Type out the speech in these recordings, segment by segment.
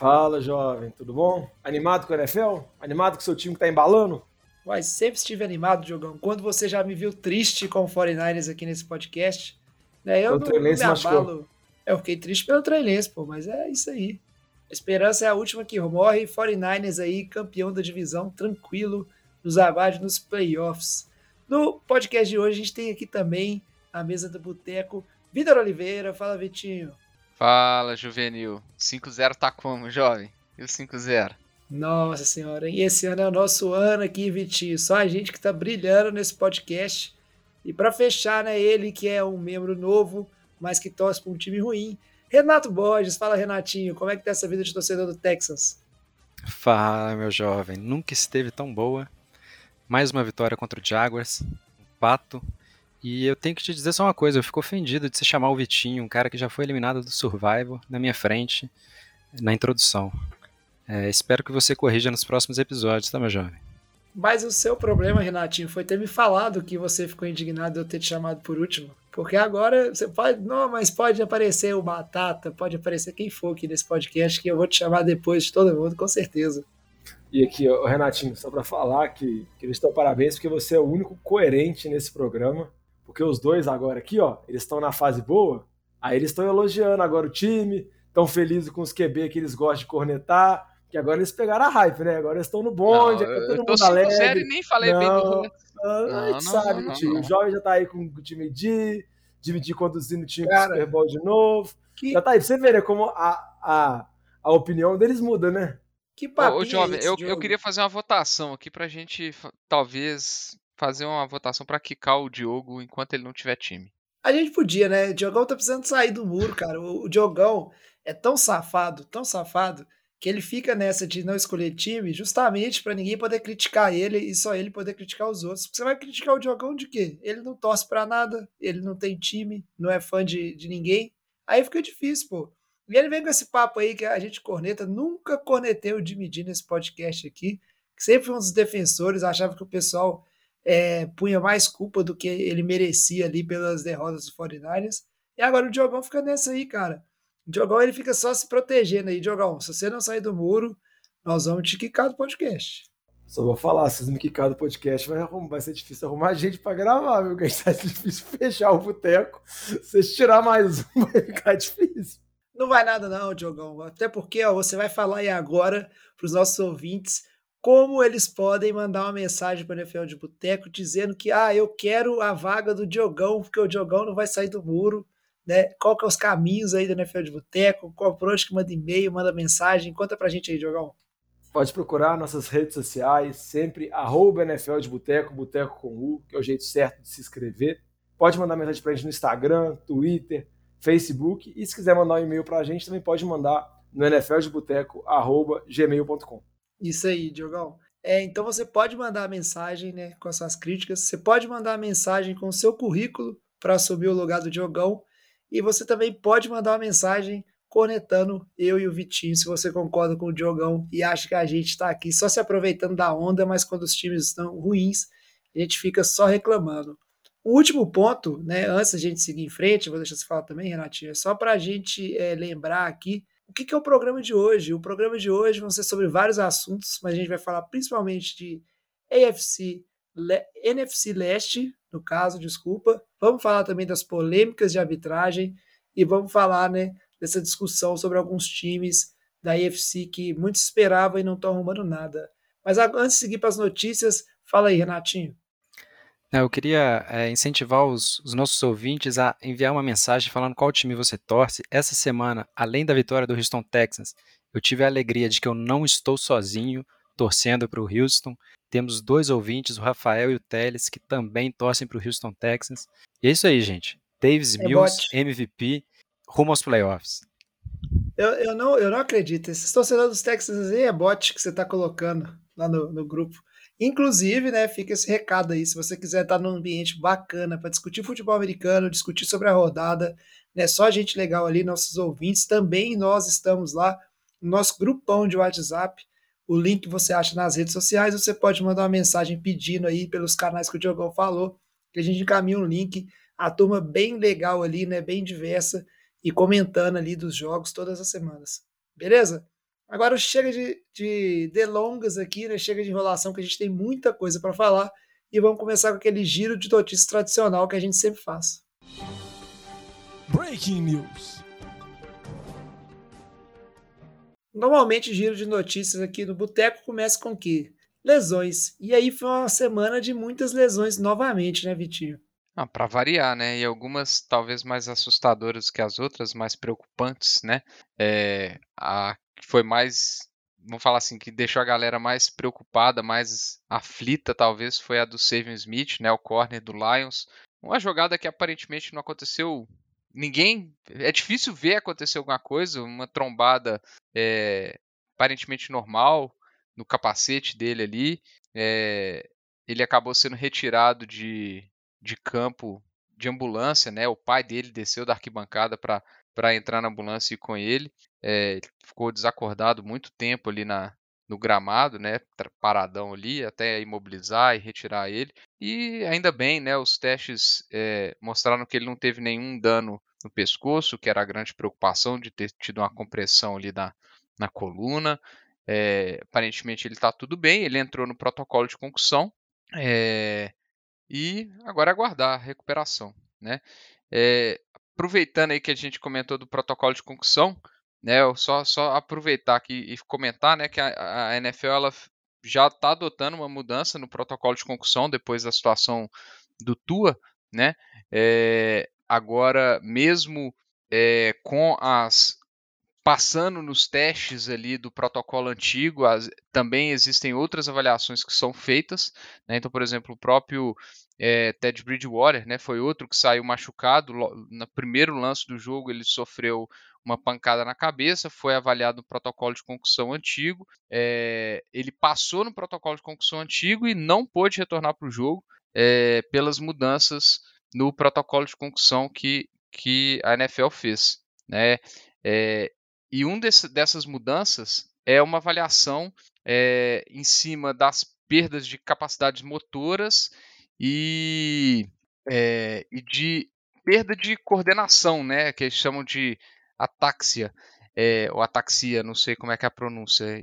Fala, jovem, tudo bom? Animado com o NFL? Animado com o seu time que tá embalando? Mas sempre estive animado, Diogão. Quando você já me viu triste com o 49ers aqui nesse podcast, né, eu O não, não me abalo. É, Eu fiquei triste pelo Trey Lance, pô, mas é isso aí. A esperança é a última que morre. 49ers aí, campeão da divisão, tranquilo, nos abaixo nos playoffs. No podcast de hoje, a gente tem aqui também a mesa do Boteco, Vitor Oliveira. Fala, Vitinho. Fala, juvenil. 5-0 tá como, jovem? E o 5-0? Nossa senhora, e esse ano é o nosso ano aqui, Vitinho. Só a gente que tá brilhando nesse podcast. E para fechar, né, ele que é um membro novo, mas que torce para um time ruim, Renato Borges. Fala, Renatinho, como é que tá essa vida de torcedor do Texas? Fala, meu jovem. Nunca esteve tão boa. Mais uma vitória contra o Jaguars. Um pato. E eu tenho que te dizer só uma coisa. Eu fico ofendido de você chamar o Vitinho, um cara que já foi eliminado do Survival, na minha frente, na introdução. É, espero que você corrija nos próximos episódios, tá, meu jovem? Mas o seu problema, Renatinho, foi ter me falado que você ficou indignado de eu ter te chamado por último. Porque agora você pode. Não, mas pode aparecer o Batata, pode aparecer quem for aqui nesse podcast, que eu vou te chamar depois de todo mundo, com certeza. E aqui, ó, Renatinho, só pra falar que, que eles estão parabéns porque você é o único coerente nesse programa. Porque os dois agora aqui, ó, eles estão na fase boa, aí eles estão elogiando agora o time, estão felizes com os QB que eles gostam de cornetar, que agora eles pegaram a hype, né? Agora eles estão no bonde, Não, é eu todo tô mundo 5-0 alegre. e nem falei bem do Não. Ah, a Não, gente não, sabe, não, tio. não. O jovem já tá aí com o time D, time D conduzindo o time Cara, Super Bowl de novo. Que, Já tá aí, pra você ver, né, como a, a, a opinião deles muda, né? que Ô, papinho ô, jovem, é esse, eu, eu queria fazer uma votação aqui pra gente, talvez, fazer uma votação pra quicar o Diogo enquanto ele não tiver time. A gente podia, né? O Diogão tá precisando sair do muro, cara. O, Diogão é tão safado, tão safado, que ele fica nessa de não escolher time justamente pra ninguém poder criticar ele e só ele poder criticar os outros. Porque você vai criticar o Diogão de quê? Ele não torce pra nada, ele não tem time, não é fã de, de ninguém. Aí fica difícil, pô. E ele vem com esse papo aí que a gente corneta. Nunca cornetei o Jimmy nesse podcast aqui. Que sempre foi um dos defensores, achava que o pessoal é, punha mais culpa do que ele merecia ali pelas derrotas do 49ers. E agora o Diogão fica nessa aí, cara. O Diogão ele fica só se protegendo aí. Diogão, se você não sair do muro, nós vamos te quicar do podcast. Só vou falar, se vocês me quicarem do podcast, vai, vai ser difícil arrumar gente pra gravar, viu? Que tá difícil fechar o boteco. Se vocês tirar mais um, vai ficar difícil. Não vai nada não, Diogão. Até porque ó, você vai falar aí agora para os nossos ouvintes como eles podem mandar uma mensagem para o NFL de Boteco dizendo que ah, eu quero a vaga do Diogão, porque o Diogão não vai sair do muro. Né? Qual que é os caminhos aí do NFL de Boteco? Qual por onde que manda e-mail, manda mensagem? Conta pra gente aí, Diogão. Pode procurar nossas redes sociais, sempre arroba NFL de Boteco, Boteco com U, que é o jeito certo de se inscrever. Pode mandar mensagem pra gente no Instagram, Twitter, Facebook. E se quiser mandar um e-mail pra gente, também pode mandar no nfldeboteco.gmail.com. Isso aí, Diogão. É, então você pode mandar a mensagem né, com as suas críticas, você pode mandar a mensagem com o seu currículo para assumir o lugar do Diogão, e você também pode mandar uma mensagem cornetando eu e o Vitinho, se você concorda com o Diogão e acha que a gente está aqui só se aproveitando da onda, mas quando os times estão ruins, a gente fica só reclamando. O último ponto, né, antes da gente seguir em frente, vou deixar você falar também, Renatinho, é só para a gente é, lembrar aqui o que, que é o programa de hoje. O programa de hoje vão ser sobre vários assuntos, mas a gente vai falar principalmente de AFC, Le- NFC Leste, no caso, desculpa. Vamos falar também das polêmicas de arbitragem e vamos falar, né, dessa discussão sobre alguns times da AFC que muitos esperavam e não estão arrumando nada. Mas antes de seguir para as notícias, fala aí, Renatinho. Não, Eu queria é, incentivar os, os nossos ouvintes a enviar uma mensagem falando qual time você torce. Essa semana, além da vitória do Houston Texans, eu tive a alegria de que eu não estou sozinho torcendo para o Houston. Temos dois ouvintes, o Rafael e o Teles, que também torcem para o Houston Texans. E é isso aí, gente. Davis É Mills, bote. MVP, rumo aos playoffs. Eu, eu, não, eu não acredito. Esses torcedores dos Texans aí é bot que você está colocando lá no, no grupo. Inclusive, né, fica esse recado aí, se você quiser estar num ambiente bacana para discutir futebol americano, discutir sobre a rodada, né, só gente legal ali, nossos ouvintes, também nós estamos lá no nosso grupão de WhatsApp, o link você acha nas redes sociais, você pode mandar uma mensagem pedindo aí pelos canais que o Diogão falou, que a gente encaminha um link, a turma bem legal ali, né, bem diversa, e comentando ali dos jogos todas as semanas. Beleza? Agora chega de, de delongas aqui, né? Chega de enrolação, que a gente tem muita coisa para falar. E vamos começar com aquele giro de notícias tradicional que a gente sempre faz. Breaking News. Normalmente, giro de notícias aqui no Boteco começa com o quê? Lesões. E aí foi uma semana de muitas lesões novamente, né, Vitinho? Ah, para variar, né? E algumas talvez mais assustadoras que as outras, mais preocupantes, né? É, a que foi mais, vamos falar assim, que deixou a galera mais preocupada, mais aflita, talvez, foi a do Saving Smith, né, o corner do Lions. Uma jogada que aparentemente não aconteceu. Ninguém. É difícil ver acontecer alguma coisa, uma trombada é, aparentemente normal no capacete dele ali. É, ele acabou sendo retirado de, de campo de ambulância, né? O pai dele desceu da arquibancada para para entrar na ambulância e ir com ele. É, ficou desacordado muito tempo ali na, no gramado, né, paradão ali, até imobilizar e retirar ele. E ainda bem, né, os testes é, mostraram que ele não teve nenhum dano no pescoço, que era a grande preocupação de ter tido uma compressão ali na, na coluna. É, aparentemente ele está tudo bem, ele entrou no protocolo de concussão é, e agora aguardar a recuperação. Né? Aproveitando aí que a gente comentou do protocolo de concussão, né, só, só aproveitar aqui e comentar né, que a, a NFL ela já está adotando uma mudança no protocolo de concussão depois da situação do Tua, né? É, agora, mesmo é, com as passando nos testes ali do protocolo antigo, as, também existem outras avaliações que são feitas. Né? Então, por exemplo, o próprio é, Ted Bridgewater né, foi outro que saiu machucado. No primeiro lance do jogo, ele sofreu uma pancada na cabeça, foi avaliado no protocolo de concussão antigo. É, ele passou no protocolo de concussão antigo e não pôde retornar para o jogo é, pelas mudanças no protocolo de concussão que, que a NFL fez. Né? É, e um desse, dessas mudanças é uma avaliação é, em cima das perdas de capacidades motoras e, é, e de perda de coordenação, né, que eles chamam de ataxia, é, ou ataxia, não sei como é que é a pronúncia.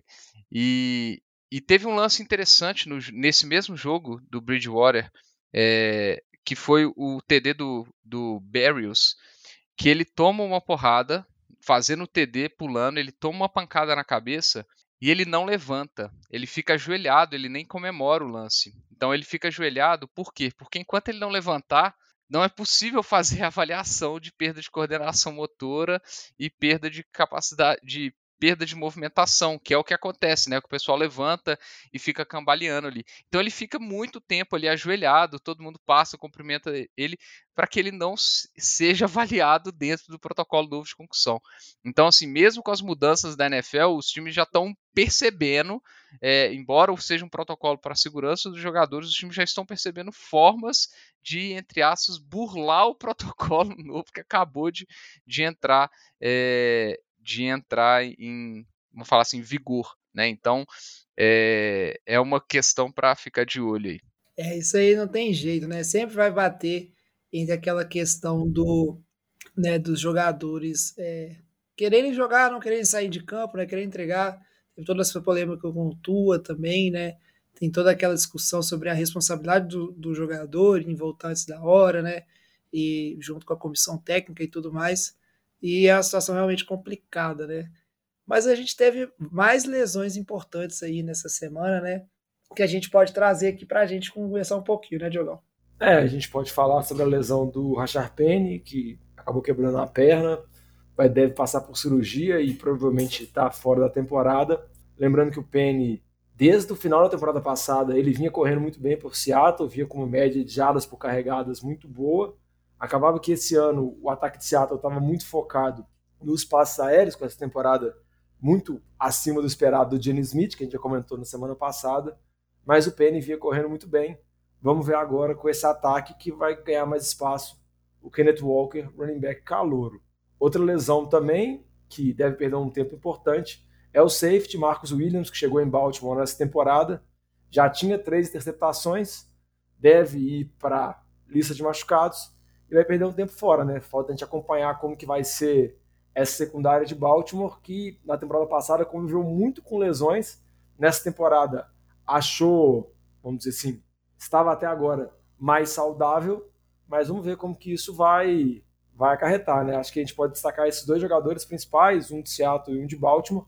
E, e teve um lance interessante no, nesse mesmo jogo do Bridgewater, é, que foi o TD do, do Barrios, que ele toma uma porrada fazendo o TD, pulando, ele toma uma pancada na cabeça e ele não levanta. Ele fica ajoelhado, ele nem comemora o lance. Então ele fica ajoelhado, por quê? Porque enquanto ele não levantar, não é possível fazer avaliação de perda de coordenação motora e perda de capacidade de perda de movimentação, que é o que acontece, né? Que o pessoal levanta e fica cambaleando ali. Então ele fica muito tempo ali ajoelhado, todo mundo passa, cumprimenta ele, para que ele não seja avaliado dentro do protocolo novo de concussão. Então, assim, mesmo com as mudanças da NFL, os times já estão percebendo, é, embora seja um protocolo para a segurança dos jogadores, os times já estão percebendo formas de, entre aspas, burlar o protocolo novo que acabou de, de entrar é, de entrar em, vamos falar assim, vigor, né? Então é, é uma questão para ficar de olho aí. É, isso aí não tem jeito, né? Sempre vai bater entre aquela questão do, né, dos jogadores é, quererem jogar, não quererem sair de campo, né? Querer entregar. Tem toda essa polêmica com o Tua também, né? Tem toda aquela discussão sobre a responsabilidade do, do jogador em voltar antes da hora, né? E junto com a comissão técnica e tudo mais e é uma situação realmente complicada, né? Mas a gente teve mais lesões importantes aí nessa semana, né? Que a gente pode trazer aqui para a gente conversar um pouquinho, né, Diogão? É, a gente pode falar sobre a lesão do Rachar Penny, que acabou quebrando a perna, vai deve passar por cirurgia e provavelmente está fora da temporada. Lembrando que o Penny, desde o final da temporada passada, ele vinha correndo muito bem por Seattle, vinha com uma média de jadas por carregadas muito boa. Acabava que esse ano o ataque de Seattle estava muito focado nos passes aéreos, com essa temporada muito acima do esperado do Jenny Smith, que a gente já comentou na semana passada. mas o Penny vinha correndo muito bem. Vamos ver agora com esse ataque que vai ganhar mais espaço o Kenneth Walker, running back calouro. Outra lesão também, que deve perder um tempo importante, é o safety Marcus Williams, que chegou em Baltimore nessa temporada. Já tinha três interceptações, deve ir para lista de machucados e vai perder um tempo fora, né? Falta a gente acompanhar como que vai ser essa secundária de Baltimore, que na temporada passada conviveu muito com lesões. Nessa temporada achou, vamos dizer assim, estava até agora mais saudável, mas vamos ver como que isso vai vai acarretar, né? Acho que a gente pode destacar esses dois jogadores principais, um de Seattle e um de Baltimore,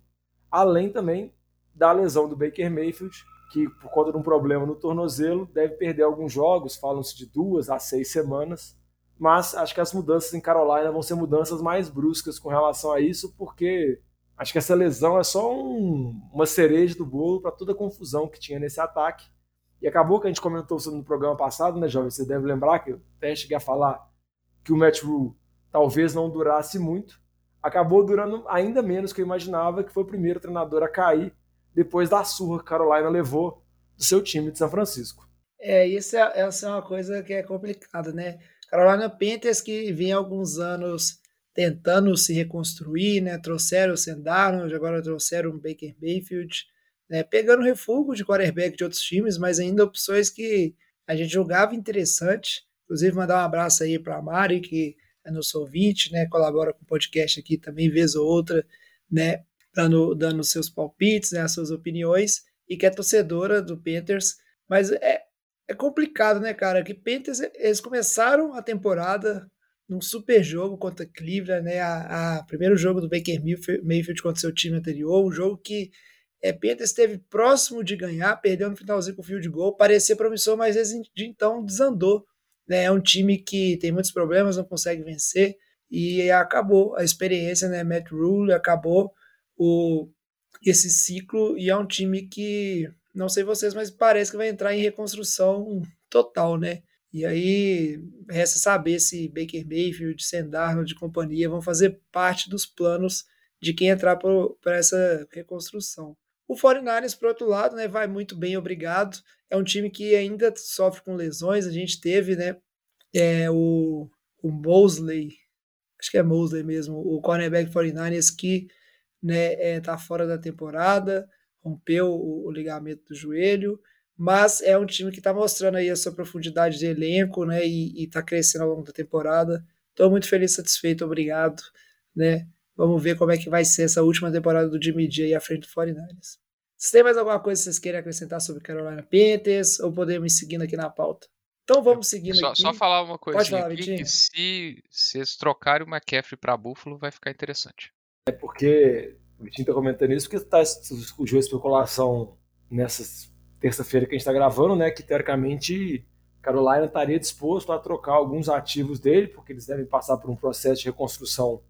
além também da lesão do Baker Mayfield, que por conta de um problema no tornozelo deve perder alguns jogos, falam-se de duas a seis semanas, mas acho que as mudanças em Carolina vão ser mudanças mais bruscas com relação a isso, porque acho que essa lesão é só um, uma cereja do bolo para toda a confusão que tinha nesse ataque. E acabou que a gente comentou no programa passado, né, jovem? Você deve lembrar que eu até cheguei a falar que o Matt Rule talvez não durasse muito. Acabou durando ainda menos que eu imaginava, que foi o primeiro treinador a cair depois da surra que Carolina levou do seu time de São Francisco. É, isso é, essa é uma coisa que é complicada, né? Carolina Panthers que vinha alguns anos tentando se reconstruir, né? Trouxeram o Sendarnold, agora trouxeram o Baker Mayfield, né? Pegando refúgio de quarterback de outros times, mas ainda opções que a gente julgava interessante. Inclusive, mandar um abraço aí para a Mari, que é nosso ouvinte, né? Colabora com o podcast aqui também, vez ou outra, né? Dando, dando seus palpites, né? As suas opiniões, e que é torcedora do Panthers. Mas é, é complicado, né, cara? Que Panthers, eles começaram a temporada num super jogo contra Cleveland, né? A, a primeiro jogo do Baker Mayfield contra seu time anterior, um jogo que é, Panthers esteve próximo de ganhar, perdeu no finalzinho com o field goal, parecia promissor, mas desde então desandou né? É um time que tem muitos problemas, não consegue vencer e acabou a experiência, né? Matt Rule acabou o esse ciclo e é um time que não sei vocês, mas parece que vai entrar em reconstrução total, né? E aí resta saber se Baker Mayfield, Sendarno de companhia vão fazer parte dos planos de quem entrar para essa reconstrução. O 49ers, por outro lado, né, vai muito bem, obrigado. É um time que ainda sofre com lesões. A gente teve né, é, o, o Mosley, acho que é Mosley mesmo, o cornerback 49ers que né, é, tá fora da temporada, rompeu o, o ligamento do joelho, mas é um time que está mostrando aí a sua profundidade de elenco, né, e, está crescendo ao longo da temporada. Estou muito feliz, satisfeito, obrigado, né. Vamos ver como é que vai ser essa última temporada do Jimmy J à frente do 49ers. Se tem mais alguma coisa que vocês querem acrescentar sobre Carolina Panthers, ou podemos ir seguindo aqui na pauta? Então vamos seguindo só, aqui. Só falar uma coisa falar, aqui, que se, se eles trocarem o McCaffrey para Buffalo, vai ficar interessante. É porque o Vitinho tá comentando isso, porque tá, surgiu especulação nessa terça-feira que a gente está gravando, né? Que teoricamente Carolina estaria disposto a trocar alguns ativos dele, porque eles devem passar por um processo de reconstrução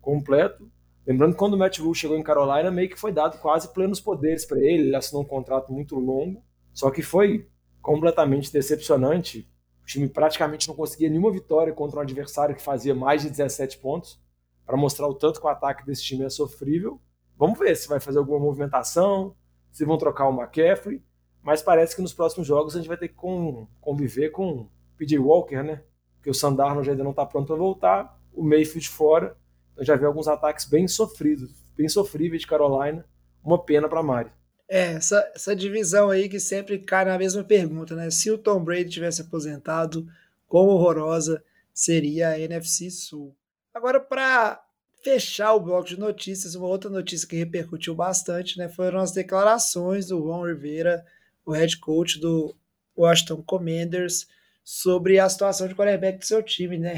completo. Lembrando que quando o Matt Rule chegou em Carolina, meio que foi dado quase plenos poderes para ele, ele assinou um contrato muito longo, só que foi completamente decepcionante. O time praticamente não conseguia nenhuma vitória contra um adversário que fazia mais de 17 pontos, para mostrar o tanto que o ataque desse time é sofrível. Vamos ver se vai fazer alguma movimentação, se vão trocar o McCaffrey, mas parece que nos próximos jogos a gente vai ter que conviver com PJ Walker, né? Porque o Sandarno ainda não está pronto para voltar, o Mayfield fora, então já vê alguns ataques bem sofridos, bem sofríveis de Carolina. Uma pena para Mari. É, essa, essa divisão aí que sempre cai na mesma pergunta, né? Se o Tom Brady tivesse aposentado, quão horrorosa seria a NFC Sul? Agora, para fechar o bloco de notícias, uma outra notícia que repercutiu bastante, né? Foram as declarações do Ron Rivera, o head coach do Washington Commanders, sobre a situação de quarterback do seu time, né,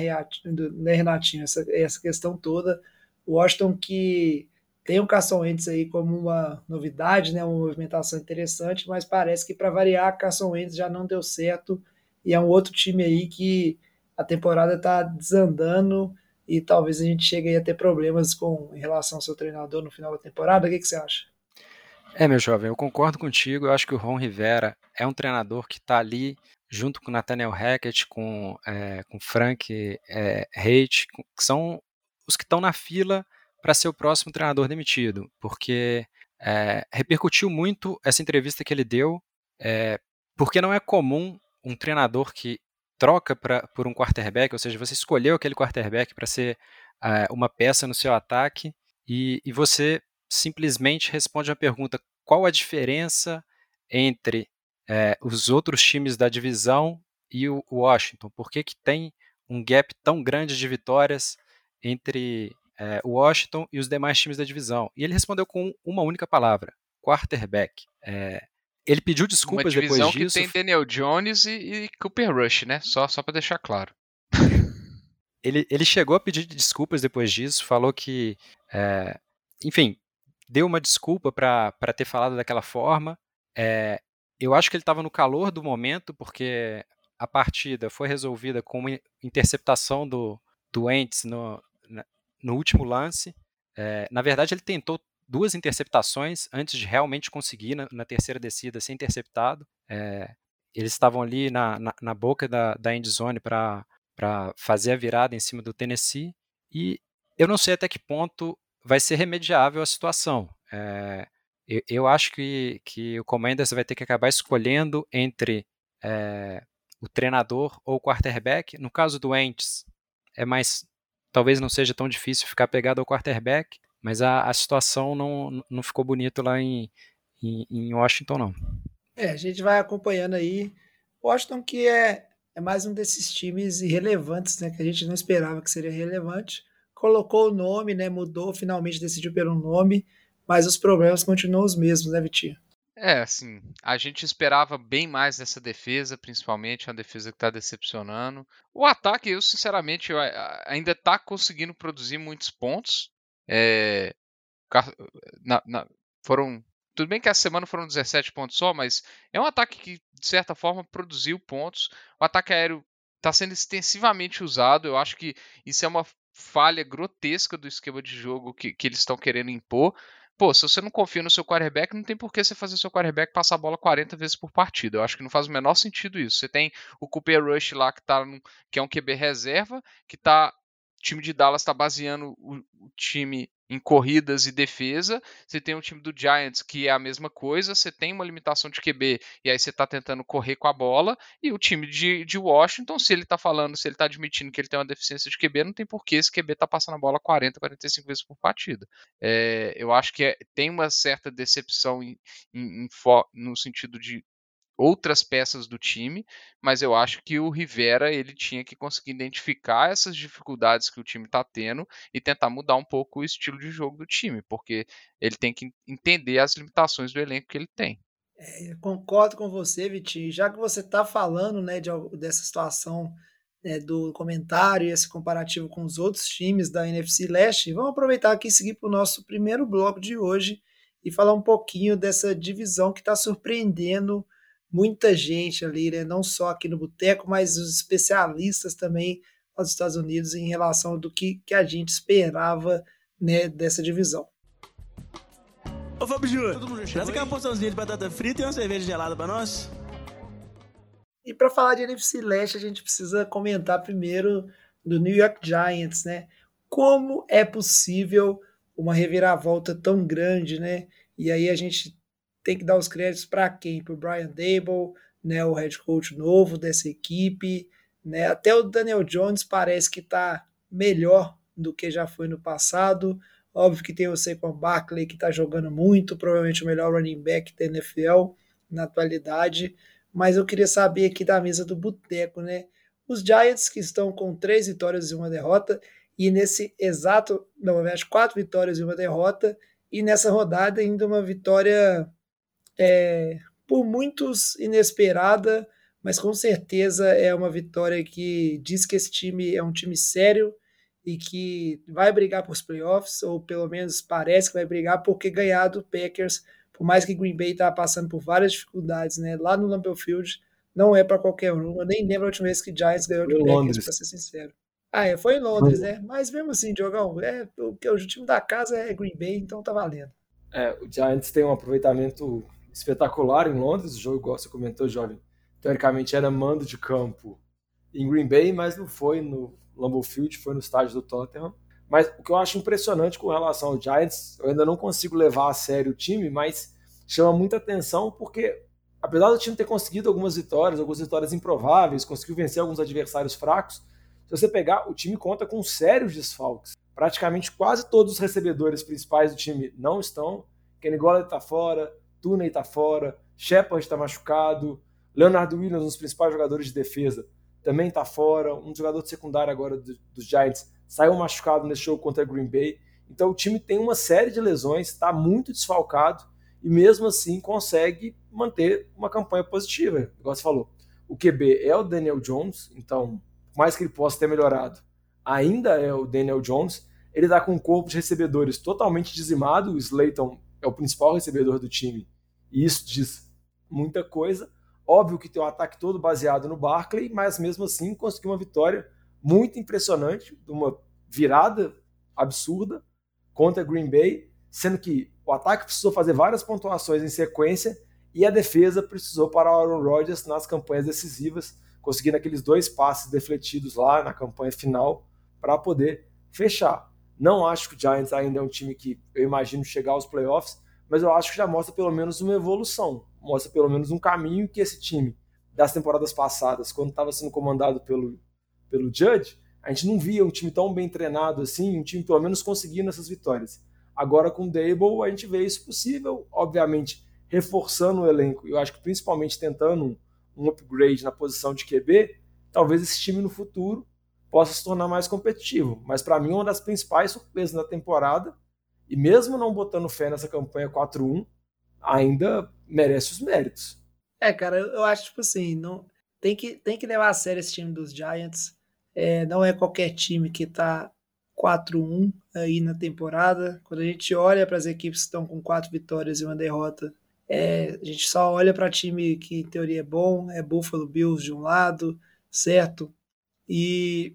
né Renatinho? Essa, essa questão toda. O Washington que tem o Carson Wentz aí como uma novidade, né, uma movimentação interessante, mas parece que para variar, Carson Wentz já não deu certo e é um outro time aí que a temporada está desandando e talvez a gente chegue a ter problemas com em relação ao seu treinador no final da temporada. O que, que você acha? É, meu jovem, eu concordo contigo. Eu acho que o Ron Rivera é um treinador que está ali junto com Nathaniel Hackett, com, é, com Frank é, que são os que estão na fila para ser o próximo treinador demitido, porque é, repercutiu muito essa entrevista que ele deu é, porque não é comum um treinador que troca pra, por um quarterback, ou seja, você escolheu aquele quarterback para ser uh, uma peça no seu ataque e, e, você simplesmente responde a pergunta: qual a diferença entre uh, os outros times da divisão e o Washington? Por que, que tem um gap tão grande de vitórias entre o Washington e os demais times da divisão. E ele respondeu com uma única palavra: quarterback. É, ele pediu desculpas uma depois disso. que tem Daniel Jones e, e Cooper Rush, né? Só, só para deixar claro. ele, ele chegou a pedir desculpas depois disso, falou que, é, enfim, deu uma desculpa para ter falado daquela forma. É, eu acho que ele estava no calor do momento, porque a partida foi resolvida com uma interceptação do, do Ents no, no último lance. É, na verdade, ele tentou duas interceptações antes de realmente conseguir, na, na terceira descida, ser interceptado. É, eles estavam ali na, na, na, boca da, da end zone para fazer a virada em cima do Tennessee. E eu não sei até que ponto vai ser remediável a situação. É, eu, eu, acho que, que o Commanders vai ter que acabar escolhendo entre é, o treinador ou o quarterback. No caso do Ents, é mais talvez não seja tão difícil ficar pegado ao quarterback, mas a, a situação não, não ficou bonito lá em, em, em, Washington, não. É, a gente vai acompanhando aí. Washington que é, é mais um desses times irrelevantes, né, que a gente não esperava que seria relevante. Colocou o nome, né, mudou, finalmente decidiu pelo nome, mas os problemas continuam os mesmos, né, Vitinho? É, assim, a gente esperava bem mais dessa defesa, principalmente, uma defesa que está decepcionando. O ataque, eu sinceramente, eu ainda está conseguindo produzir muitos pontos. É, na, na, foram. Tudo bem que essa semana foram 17 pontos só, mas é um ataque que, de certa forma, produziu pontos. O ataque aéreo está sendo extensivamente usado. Eu acho que isso é uma falha grotesca do esquema de jogo que, que eles estão querendo impor. Pô, se você não confia no seu quarterback, não tem por que você fazer seu quarterback passar a bola 40 vezes por partida. Eu acho que não faz o menor sentido isso. Você tem o Cooper Rush lá que, tá num, que é um QB reserva, que tá. Time de Dallas está baseando o, o time em corridas e defesa. Você tem o time do Giants, que é a mesma coisa. Você tem uma limitação de QB e aí você está tentando correr com a bola. E o time de, de Washington, se ele está falando, se ele está admitindo que ele tem uma deficiência de QB, não tem por que esse QB tá passando a bola 40, 45 vezes por partida. É, eu acho que é, tem uma certa decepção em, em, em, no sentido de outras peças do time, mas eu acho que o Rivera ele tinha que conseguir identificar essas dificuldades que o time está tendo e tentar mudar um pouco o estilo de jogo do time, porque ele tem que entender as limitações do elenco que ele tem. É, concordo com você, Vitinho. Já que você está falando né, de, dessa situação né, do comentário e esse comparativo com os outros times da NFC Leste, vamos aproveitar aqui e seguir para o nosso primeiro bloco de hoje e falar um pouquinho dessa divisão que está surpreendendo muita gente ali, né? não só aqui no Boteco, mas os especialistas também nos Estados Unidos em relação do que, que a gente esperava né, dessa divisão. Ô Fábio Júnior, traz aqui uma porçãozinha de batata frita e uma cerveja gelada para nós. E para falar de NFC Leste, a gente precisa comentar primeiro do New York Giants, né? Como é possível uma reviravolta tão grande, né? E aí a gente tem que dar os créditos para quem? Para o Brian Dable, né, o head coach novo dessa equipe. Né? Até o Daniel Jones parece que está melhor do que já foi no passado. Óbvio que tem o Saquon Barkley que está jogando muito, provavelmente o melhor running back da NFL na atualidade. Mas eu queria saber aqui da mesa do Boteco, né? Os Giants que estão com três vitórias e uma derrota, e nesse exato, não, verdade, quatro vitórias e uma derrota, e nessa rodada ainda uma vitória é, por muitos inesperada, mas com certeza é uma vitória que diz que esse time é um time sério e que vai brigar por os playoffs, ou pelo menos parece que vai brigar, porque ganhar do Packers, por mais que Green Bay está passando por várias dificuldades, né, lá no Lambeau Field, não é para qualquer um. Eu nem lembro a última vez que Giants ganhou do Packers, para ser sincero. Ah, é, foi em Londres, né? Mas mesmo assim, Diogão, é, o, o time da casa é Green Bay, então tá valendo. É, o Giants tem um aproveitamento espetacular em Londres. O jogo, igual você comentou, jovem, teoricamente era mando de campo em Green Bay, mas não foi no Lambeau Field, foi no estádio do Tottenham. Mas o que eu acho impressionante com relação ao Giants, eu ainda não consigo levar a sério o time, mas chama muita atenção porque apesar do time ter conseguido algumas vitórias, algumas vitórias improváveis, conseguiu vencer alguns adversários fracos, se você pegar, o time conta com sérios desfalques. Praticamente quase todos os recebedores principais do time não estão. Kenny Golladay está fora, Tooney está fora, Shepard está machucado, Leonardo Williams, um dos principais jogadores de defesa, também está fora. Um jogador de secundário agora dos Giants saiu machucado nesse jogo contra Green Bay. Então o time tem uma série de lesões, está muito desfalcado e mesmo assim consegue manter uma campanha positiva, igual você falou. O QB é o Daniel Jones, então, por mais que ele possa ter melhorado, ainda é o Daniel Jones. Ele está com um corpo de recebedores totalmente dizimado. O Slayton é o principal recebedor do time, e isso diz muita coisa. Óbvio que tem um ataque todo baseado no Barkley, mas mesmo assim conseguiu uma vitória muito impressionante, uma virada absurda contra Green Bay, sendo que o ataque precisou fazer várias pontuações em sequência e a defesa precisou parar o Aaron Rodgers nas campanhas decisivas, conseguindo aqueles dois passes defletidos lá na campanha final para poder fechar. Não acho que o Giants ainda é um time que eu imagino chegar aos playoffs, mas eu acho que já mostra pelo menos uma evolução, mostra pelo menos um caminho que esse time das temporadas passadas, quando estava sendo comandado pelo, pelo Judge, a gente não via um time tão bem treinado assim, um time pelo menos conseguindo essas vitórias. Agora com o Dable a gente vê isso possível, obviamente reforçando o elenco, eu acho que principalmente tentando um, upgrade na posição de QB, talvez esse time no futuro possa se tornar mais competitivo. Mas para mim, uma das principais surpresas da temporada, e mesmo não botando fé nessa campanha 4-1, ainda merece os méritos. É, cara, eu acho, tipo assim, não, tem, que, tem que levar a sério esse time dos Giants. É, não é qualquer time que tá 4-1 aí na temporada. Quando a gente olha para as equipes que estão com quatro vitórias e uma derrota, é, a gente só olha para time que em teoria é bom, é Buffalo Bills de um lado, certo? E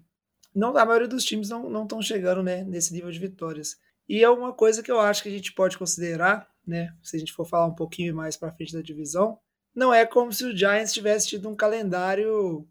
não a maioria dos times não estão chegando né, nesse nível de vitórias. E é uma coisa que eu acho que a gente pode considerar, né, se a gente for falar um pouquinho mais para frente da divisão, não é como se o Giants tivesse tido um calendário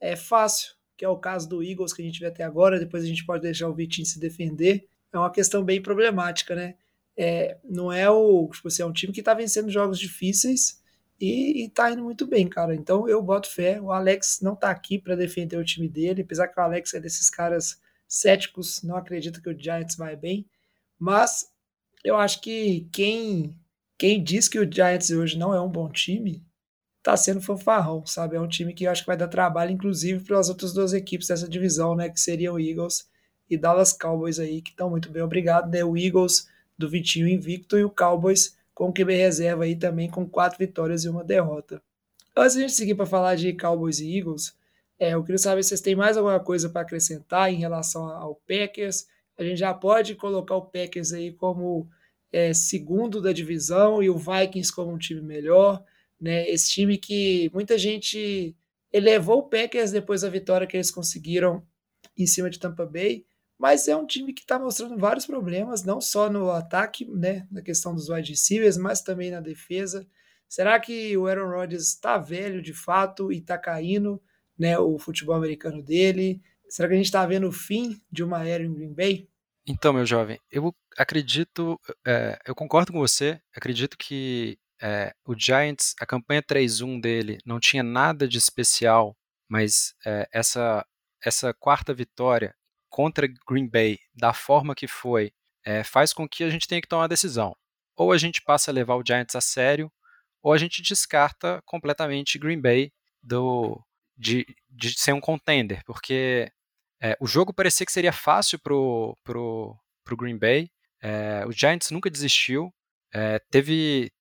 é fácil, que é o caso do Eagles que a gente vê até agora, depois a gente pode deixar o Vitinho se defender. É uma questão bem problemática, né? É, não é o, tipo assim, é um time que está vencendo jogos difíceis e, e tá indo muito bem, cara. Então eu boto fé. O Alex não tá aqui para defender o time dele, apesar que o Alex é desses caras céticos, não acredita que o Giants vai bem. Mas eu acho que quem, quem diz que o Giants hoje não é um bom time tá sendo fanfarrão, sabe? É um time que eu acho que vai dar trabalho, inclusive, para as outras duas equipes dessa divisão, né? Que seriam Eagles e Dallas Cowboys aí, que estão muito bem. Obrigado, né? O Eagles do Vitinho invicto e o Cowboys com o QB reserva aí também com quatro vitórias e uma derrota. Antes de a gente seguir para falar de Cowboys e Eagles, é, eu queria saber se vocês têm mais alguma coisa para acrescentar em relação ao Packers. A gente já pode colocar o Packers aí como é, segundo da divisão e o Vikings como um time melhor. Né? Esse time que muita gente elevou o Packers depois da vitória que eles conseguiram em cima de Tampa Bay mas é um time que está mostrando vários problemas, não só no ataque, né, na questão dos wide receivers, mas também na defesa. Será que o Aaron Rodgers está velho de fato e está caindo né, o futebol americano dele? Será que a gente está vendo o fim de uma era em Green Bay? Então, meu jovem, eu acredito, é, eu concordo com você, acredito que é, o Giants, a campanha 3-1 dele não tinha nada de especial, mas é, essa, essa quarta vitória contra Green Bay da forma que foi, é, faz com que a gente tenha que tomar uma decisão. Ou a gente passa a levar o Giants a sério, ou a gente descarta completamente Green Bay do, de, de ser um contender, porque é, o jogo parecia que seria fácil pro, pro, pro Green Bay. É, o Giants nunca desistiu. É, teve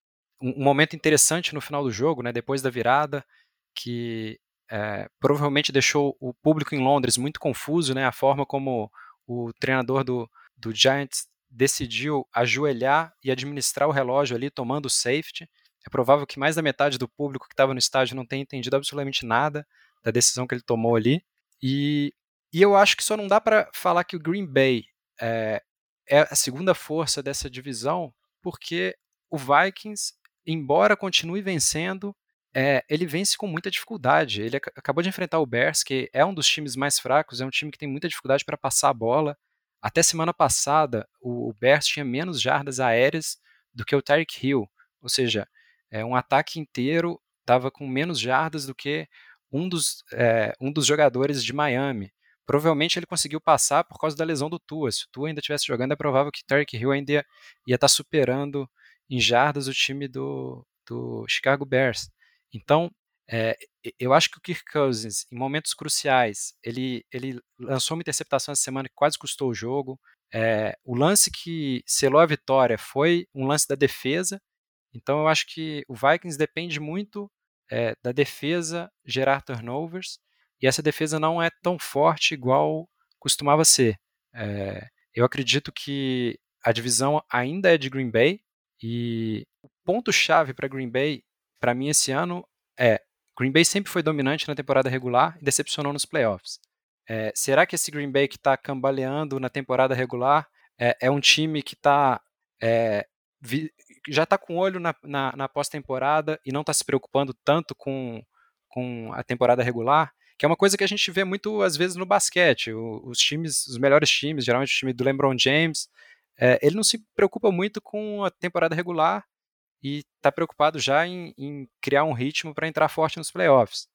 um, um, momento interessante no final do jogo, né, depois da virada, que é, provavelmente deixou o público em Londres muito confuso, né? A forma como o treinador do, do Giants decidiu ajoelhar e administrar o relógio ali, tomando o safety. É provável que mais da metade do público que estava no estádio não tenha entendido absolutamente nada da decisão que ele tomou ali. E, e eu acho que só não dá para falar que o Green Bay é, é a segunda força dessa divisão, porque o Vikings, embora continue vencendo, é, ele vence com muita dificuldade. Ele ac acabou de enfrentar o Bears, que é um dos times mais fracos, é um time que tem muita dificuldade para passar a bola. Até semana passada, o, o Bears tinha menos jardas aéreas do que o Tyreek Hill, ou seja, é um ataque inteiro estava com menos jardas do que um dos, é, um dos jogadores de Miami. Provavelmente ele conseguiu passar por causa da lesão do Tua. Se o Tua ainda estivesse jogando, é provável que Tarek Hill ainda ia estar tá superando em jardas o time do, do Chicago Bears. Então, é, eu acho que o Kirk Cousins, em momentos cruciais, ele, ele lançou uma interceptação essa semana que quase custou o jogo. É, o lance que selou a vitória foi um lance da defesa. Então, eu acho que o Vikings depende muito é, da defesa gerar turnovers. E essa defesa não é tão forte igual costumava ser. Eu acredito que a divisão ainda é de Green Bay. E o ponto-chave para Green Bay, para mim, esse ano é Green Bay sempre foi dominante na temporada regular e decepcionou nos playoffs. É, será que esse Green Bay que está cambaleando na temporada regular é, é um time que está é, já está com olho na, na, na pós-temporada e não está se preocupando tanto com, com a temporada regular? Que é uma coisa que a gente vê muito às vezes no basquete. O, os times, os melhores times, geralmente o time do LeBron James, é, ele não se preocupa muito com a temporada regular e está preocupado já em, em, criar um ritmo para entrar forte nos playoffs.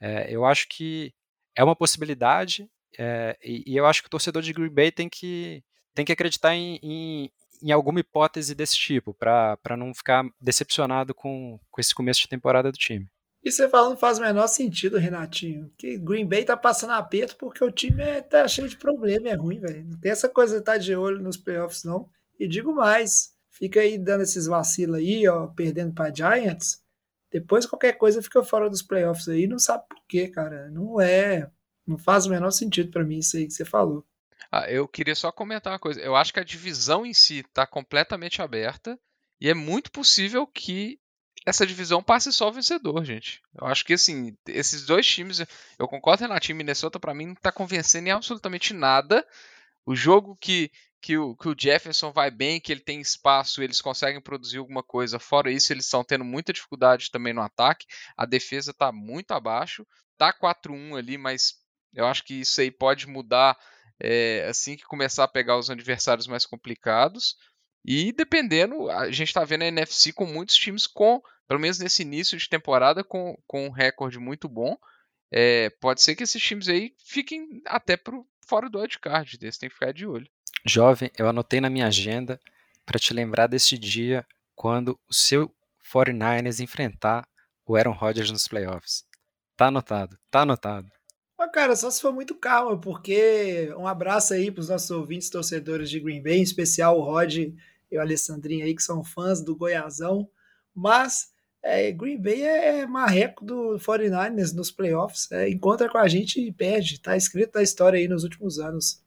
É, eu acho que é uma possibilidade é, e, e, eu acho que o torcedor de Green Bay tem que, tem que acreditar em, em, em alguma hipótese desse tipo para não ficar decepcionado com, com esse começo de temporada do time. E você falando faz o menor sentido, Renatinho. Que Green Bay tá passando aperto porque o time é, tá cheio de problema, é ruim, velho. Não tem essa coisa de estar tá de olho nos playoffs, não. E digo mais, fica aí dando esses vacilos aí, ó, perdendo para Giants. Depois qualquer coisa fica fora dos playoffs aí, não sabe por quê, cara. Não é, não faz o menor sentido para mim isso aí que você falou. Ah, eu queria só comentar uma coisa. Eu acho que a divisão em si está completamente aberta e é muito possível que essa divisão passe só vencedor, gente. Eu acho que assim, esses dois times, eu concordo Renatinho, Minnesota para mim não está convencendo em absolutamente nada. O jogo que que o, que o Jefferson vai bem, que ele tem espaço, eles conseguem produzir alguma coisa. Fora isso, eles estão tendo muita dificuldade também no ataque. A defesa está muito abaixo. Tá 4-1 ali, mas eu acho que isso aí pode mudar é, assim que começar a pegar os adversários mais complicados. E dependendo, a gente está vendo a NFC com muitos times com, pelo menos nesse início de temporada, com, com um recorde muito bom. É, pode ser que esses times aí fiquem até pro, fora do wildcard, desse tem que ficar de olho. Jovem, eu anotei na minha agenda para te lembrar desse dia quando o seu 49ers enfrentar o Aaron Rodgers nos playoffs. Tá anotado, tá anotado. Mas, cara, só se for muito calma, porque um abraço aí para os nossos ouvintes torcedores de Green Bay, em especial o Rod e o Alessandrinho aí, que são fãs do Goiazão. Mas é, Green Bay é marreco do 49ers nos playoffs. É, encontra com a gente e perde. Tá escrito na história aí nos últimos anos.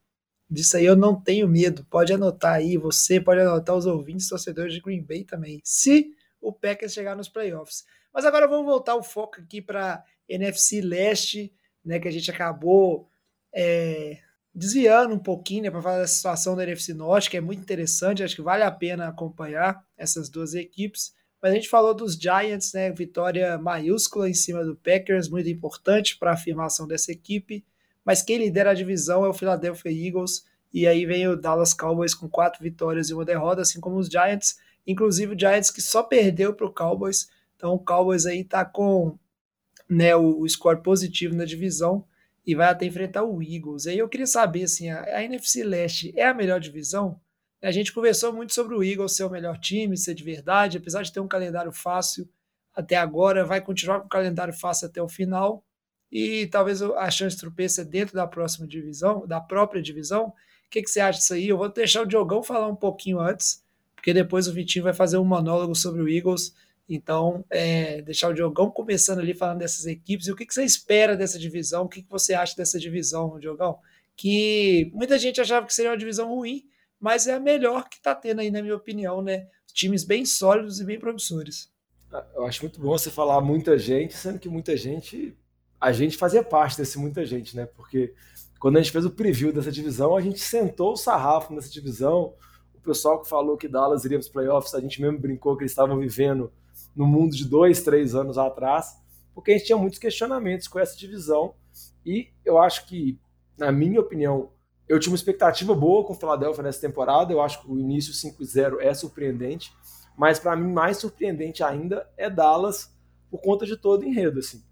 Disso aí eu não tenho medo. Pode anotar aí, você pode anotar os ouvintes torcedores de Green Bay também, se o Packers chegar nos playoffs. Mas agora vamos voltar o foco aqui para NFC Leste, né, que a gente acabou é, desviando um pouquinho né, para falar da situação da NFC Norte, que é muito interessante, acho que vale a pena acompanhar essas duas equipes. Mas a gente falou dos Giants, né, vitória maiúscula em cima do Packers, muito importante para a afirmação dessa equipe mas quem lidera a divisão é o Philadelphia Eagles, e aí vem o Dallas Cowboys com quatro vitórias e uma derrota, assim como os Giants, inclusive o Giants que só perdeu para o Cowboys, então o Cowboys aí tá com né, o, o score positivo na divisão e vai até enfrentar o Eagles. Aí eu queria saber, assim, a, a NFC Leste é a melhor divisão? A gente conversou muito sobre o Eagles ser o melhor time, ser de verdade, apesar de ter um calendário fácil até agora, vai continuar com o calendário fácil até o final, e talvez a chance de tropeça dentro da próxima divisão, da própria divisão. O que, que você acha disso aí? Eu vou deixar o Diogão falar um pouquinho antes, porque depois o Vitinho vai fazer um monólogo sobre o Eagles. Então, é, deixar o Diogão começando ali falando dessas equipes. E o que, que você espera dessa divisão? O que, que você acha dessa divisão, Diogão? Que muita gente achava que seria uma divisão ruim, mas é a melhor que está tendo aí, na minha opinião, né? Times bem sólidos e bem promissores. Eu acho muito bom você falar muita gente, sendo que muita gente a gente fazia parte desse muita gente, né? Porque quando a gente fez o preview dessa divisão, a gente sentou o sarrafo nessa divisão. O pessoal que falou que Dallas iria para os playoffs, a gente mesmo brincou que eles estavam vivendo no mundo de dois, três anos atrás, porque a gente tinha muitos questionamentos com essa divisão. E eu acho que, na minha opinião, eu tinha uma expectativa boa com o Philadelphia nessa temporada. Eu acho que o início 5-0 é surpreendente, mas para mim mais surpreendente ainda é Dallas por conta de todo o enredo. Assim.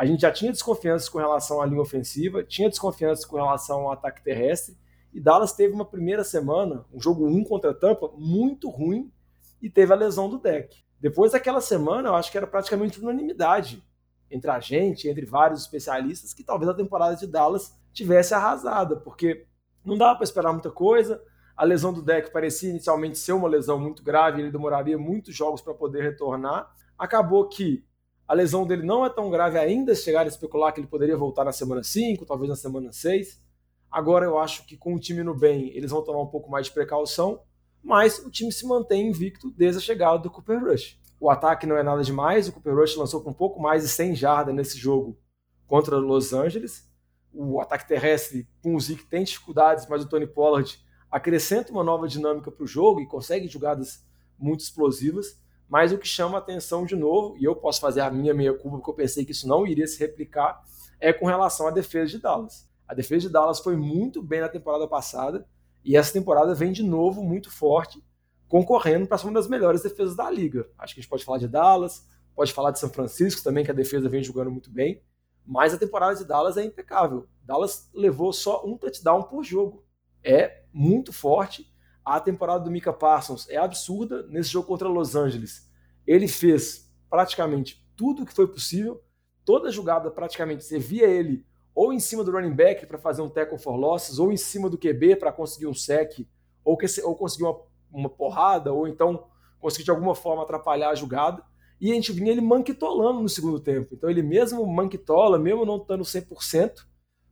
A gente já tinha desconfianças com relação à linha ofensiva, tinha desconfianças com relação ao ataque terrestre, e Dallas teve uma primeira semana, um jogo 1 contra a Tampa, muito ruim, e teve a lesão do deck. Depois daquela semana, eu acho que era praticamente unanimidade entre a gente, entre vários especialistas, que talvez a temporada de Dallas tivesse arrasada, porque não dava para esperar muita coisa. A lesão do deck parecia inicialmente ser uma lesão muito grave, ele demoraria muitos jogos para poder retornar. Acabou que a lesão dele não é tão grave ainda, chegar a especular que ele poderia voltar na semana 5, talvez na semana 6. Agora eu acho que com o time no bem, eles vão tomar um pouco mais de precaução, mas o time se mantém invicto desde a chegada do Cooper Rush. O ataque não é nada demais, o Cooper Rush lançou com um pouco mais de 100 jardas nesse jogo contra Los Angeles. O ataque terrestre com o Zeke tem dificuldades, mas o Tony Pollard acrescenta uma nova dinâmica para o jogo e consegue jogadas muito explosivas. Mas o que chama atenção de novo, e eu posso fazer a minha meia curva, porque eu pensei que isso não iria se replicar, é com relação à defesa de Dallas. A defesa de Dallas foi muito bem na temporada passada e essa temporada vem de novo muito forte, concorrendo para ser uma das melhores defesas da liga. Acho que a gente pode falar de Dallas, pode falar de São Francisco também, que a defesa vem jogando muito bem, mas a temporada de Dallas é impecável. Dallas levou só um touchdown por jogo. É muito forte. A temporada do Mika Parsons é absurda. Nesse jogo contra Los Angeles, ele fez praticamente tudo o que foi possível. Toda jogada, praticamente, você via ele ou em cima do running back para fazer um tackle for losses, ou em cima do QB para conseguir um sec, ou, que, ou conseguir uma, uma porrada, ou então conseguir de alguma forma atrapalhar a jogada. E a gente vinha ele manquitolando no segundo tempo. Então ele mesmo manquitola, mesmo não estando 100%,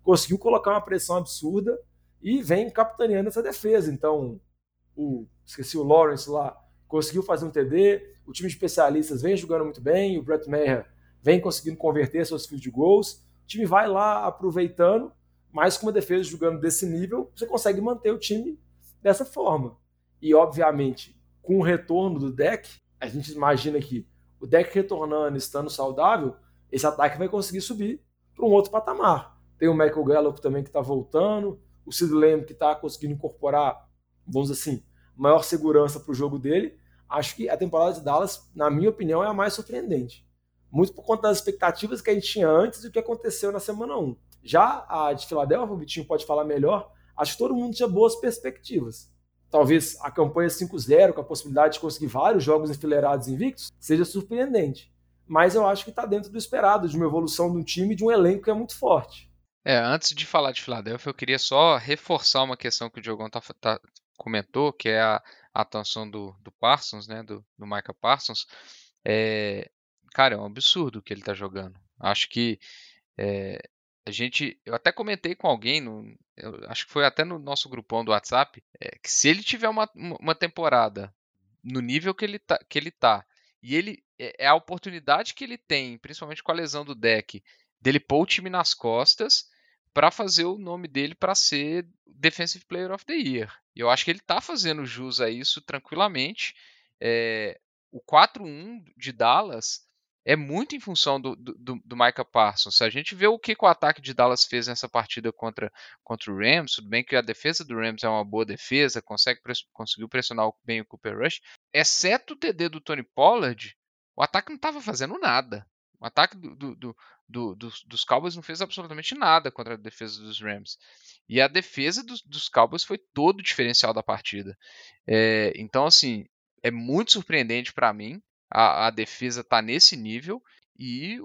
conseguiu colocar uma pressão absurda e vem capitaneando essa defesa. Então, o, esqueci o Lawrence lá, conseguiu fazer um TD, o time de especialistas vem jogando muito bem, o Brett Maher vem conseguindo converter seus field goals time vai lá aproveitando, mas com uma defesa jogando desse nível, você consegue manter o time dessa forma. E, obviamente, com o retorno do deck, a gente imagina que o deck retornando, estando saudável, esse ataque vai conseguir subir para um outro patamar. Tem o Michael Gallup também que está voltando, o Sid Lamb que está conseguindo incorporar, vamos dizer assim, maior segurança para o jogo dele. Acho que a temporada de Dallas, na minha opinião, é a mais surpreendente muito por conta das expectativas que a gente tinha antes e o que aconteceu na semana 1. Já a de Filadélfia, o Vitinho pode falar melhor, acho que todo mundo tinha boas perspectivas. Talvez a campanha 5-0, com a possibilidade de conseguir vários jogos enfileirados invictos, seja surpreendente. Mas eu acho que está dentro do esperado, de uma evolução um time de um elenco que é muito forte. É, antes de falar de Filadélfia, eu queria só reforçar uma questão que o Diogão tá, tá, comentou, que é a, a atuação do, do Parsons, né, do, do Micah Parsons. É, cara, é um absurdo o que ele tá jogando. Acho que é, a gente. Eu até comentei com alguém, no, acho que foi até no nosso grupão do WhatsApp, é, que se ele tiver uma, uma temporada no nível que ele tá, que ele tá e ele é, é a oportunidade que ele tem, principalmente com a lesão do deck, dele pôr o time nas costas para fazer o nome dele para ser Defensive Player of the Year. E eu acho que ele tá fazendo jus a isso tranquilamente. É, o 4-1 de Dallas é muito em função do, do, do Micah Parsons. Se a gente vê o que, que, o ataque de Dallas fez nessa partida contra, contra o Rams, tudo bem que a defesa do Rams é uma boa defesa, consegue, conseguiu pressionar bem o Cooper Rush, exceto o TD do Tony Pollard, o ataque não estava fazendo nada. O ataque do, do, do, dos, Cowboys não fez absolutamente nada contra a defesa dos Rams. E a defesa dos, dos Cowboys foi todo o diferencial da partida. É, então, assim, é muito surpreendente para mim a, a defesa está nesse nível e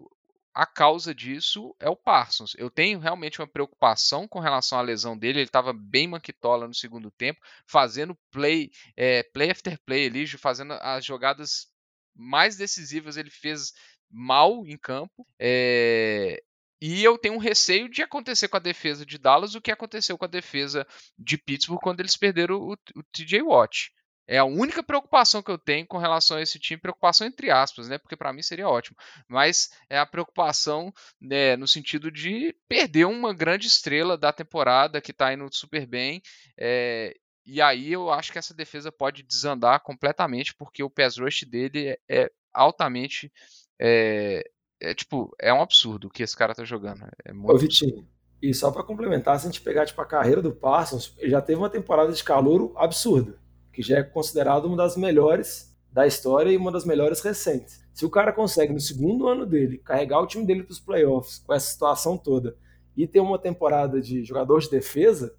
a causa disso é o Parsons. Eu tenho realmente uma preocupação com relação à lesão dele. Ele estava bem manquitola no segundo tempo, fazendo play, é, play after play ali, fazendo as jogadas mais decisivas. Ele fez mal em campo. É, e eu tenho um receio de acontecer com a defesa de Dallas o que aconteceu com a defesa de Pittsburgh quando eles perderam o, o TJ Watt. É a única preocupação que eu tenho com relação a esse time, preocupação entre aspas, né? Porque para mim seria ótimo. Mas é a preocupação né, no sentido de perder uma grande estrela da temporada que está indo super bem. É, e aí eu acho que essa defesa pode desandar completamente, porque o pass rush dele é, é altamente. É, é, tipo, é um absurdo o que esse cara tá jogando. É muito Ô, Vitinho, e só para complementar, se a gente pegar tipo, a carreira do Parsons, ele já teve uma temporada de calouro absurda que já é considerado uma das melhores da história e uma das melhores recentes. Se o cara consegue, no segundo ano dele, carregar o time dele para os playoffs com essa situação toda e ter uma temporada de jogador de defesa,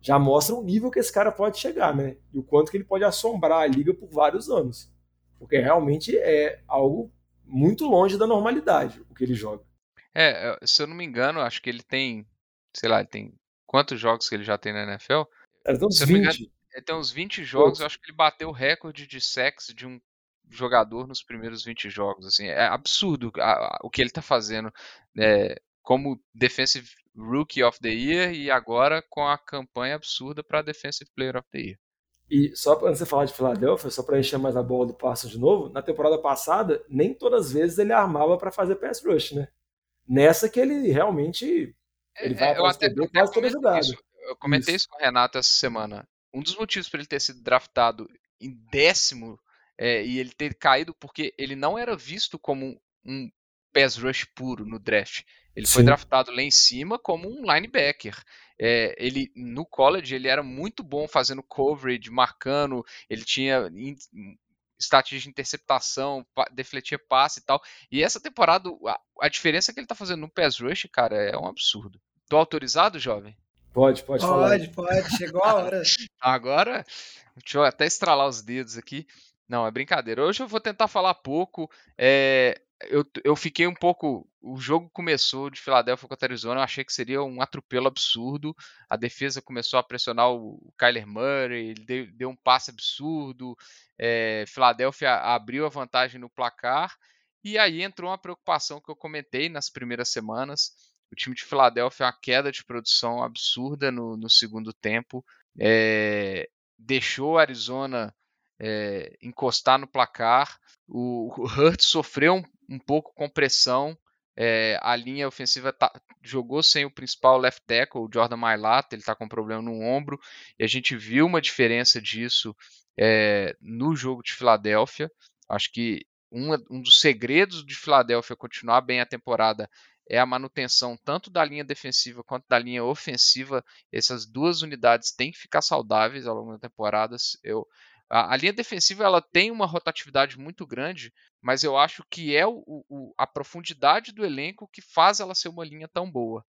já mostra o nível que esse cara pode chegar, né? E o quanto que ele pode assombrar a liga por vários anos. Porque realmente é algo muito longe da normalidade o que ele joga. É, se eu não me engano, acho que ele tem, sei lá, ele tem quantos jogos que ele já tem na NFL? Uns Se eu não me 20. engano, ele tem uns 20 jogos, eu acho que ele bateu o recorde de sacks de um jogador nos primeiros 20 jogos, assim, é absurdo a- a- o que ele tá fazendo é, como Defensive Rookie of the Year e agora com a campanha absurda para Defensive Player of the Year. E só para você falar de Filadélfia, só para encher mais a bola do Parsons de novo, na temporada passada, nem todas as vezes ele armava para fazer pass rush, né? Nessa que ele realmente ele vai É, eu atrás até, até quase toda comentei jogada. isso, eu comentei Isso. isso com o Renato essa semana. Um dos motivos para ele ter sido draftado em décimo é, e ele ter caído porque ele não era visto como um, pass rush puro no draft. Ele foi Sim. draftado lá em cima como um linebacker. É, ele no college ele era muito bom fazendo coverage, marcando. Ele tinha in- estatística de interceptação, pa- defletia passe e tal. E essa temporada a, a diferença que ele tá fazendo no pass rush, cara, é um absurdo. Tô autorizado, jovem? Pode, pode, falar. Pode, pode. Chegou a hora. Agora, deixa eu até estralar os dedos aqui. Não, é brincadeira. Hoje eu vou tentar falar pouco. É, eu, eu fiquei um pouco. O jogo começou de Filadélfia contra Arizona. Eu achei que seria um atropelo absurdo. A defesa começou a pressionar o Kyler Murray. Ele deu, deu um passe absurdo. É, Filadélfia abriu a vantagem no placar. E aí entrou uma preocupação que eu comentei nas primeiras semanas. O time de Filadélfia, uma queda de produção absurda no, no segundo tempo. É, deixou Arizona é, encostar no placar. O, o Hurts sofreu um, um pouco com pressão. É, a linha ofensiva tá- jogou sem o principal left tackle, o Jordan Mailata, ele está com problema no ombro, e a gente viu uma diferença disso é, no jogo de Filadélfia. Acho que um, um dos segredos de Filadélfia continuar bem a temporada é a manutenção tanto da linha defensiva quanto da linha ofensiva. Essas duas unidades têm que ficar saudáveis ao longo da temporada. Eu, a, a linha defensiva ela tem uma rotatividade muito grande, mas eu acho que é o, o- a profundidade do elenco que faz ela ser uma linha tão boa.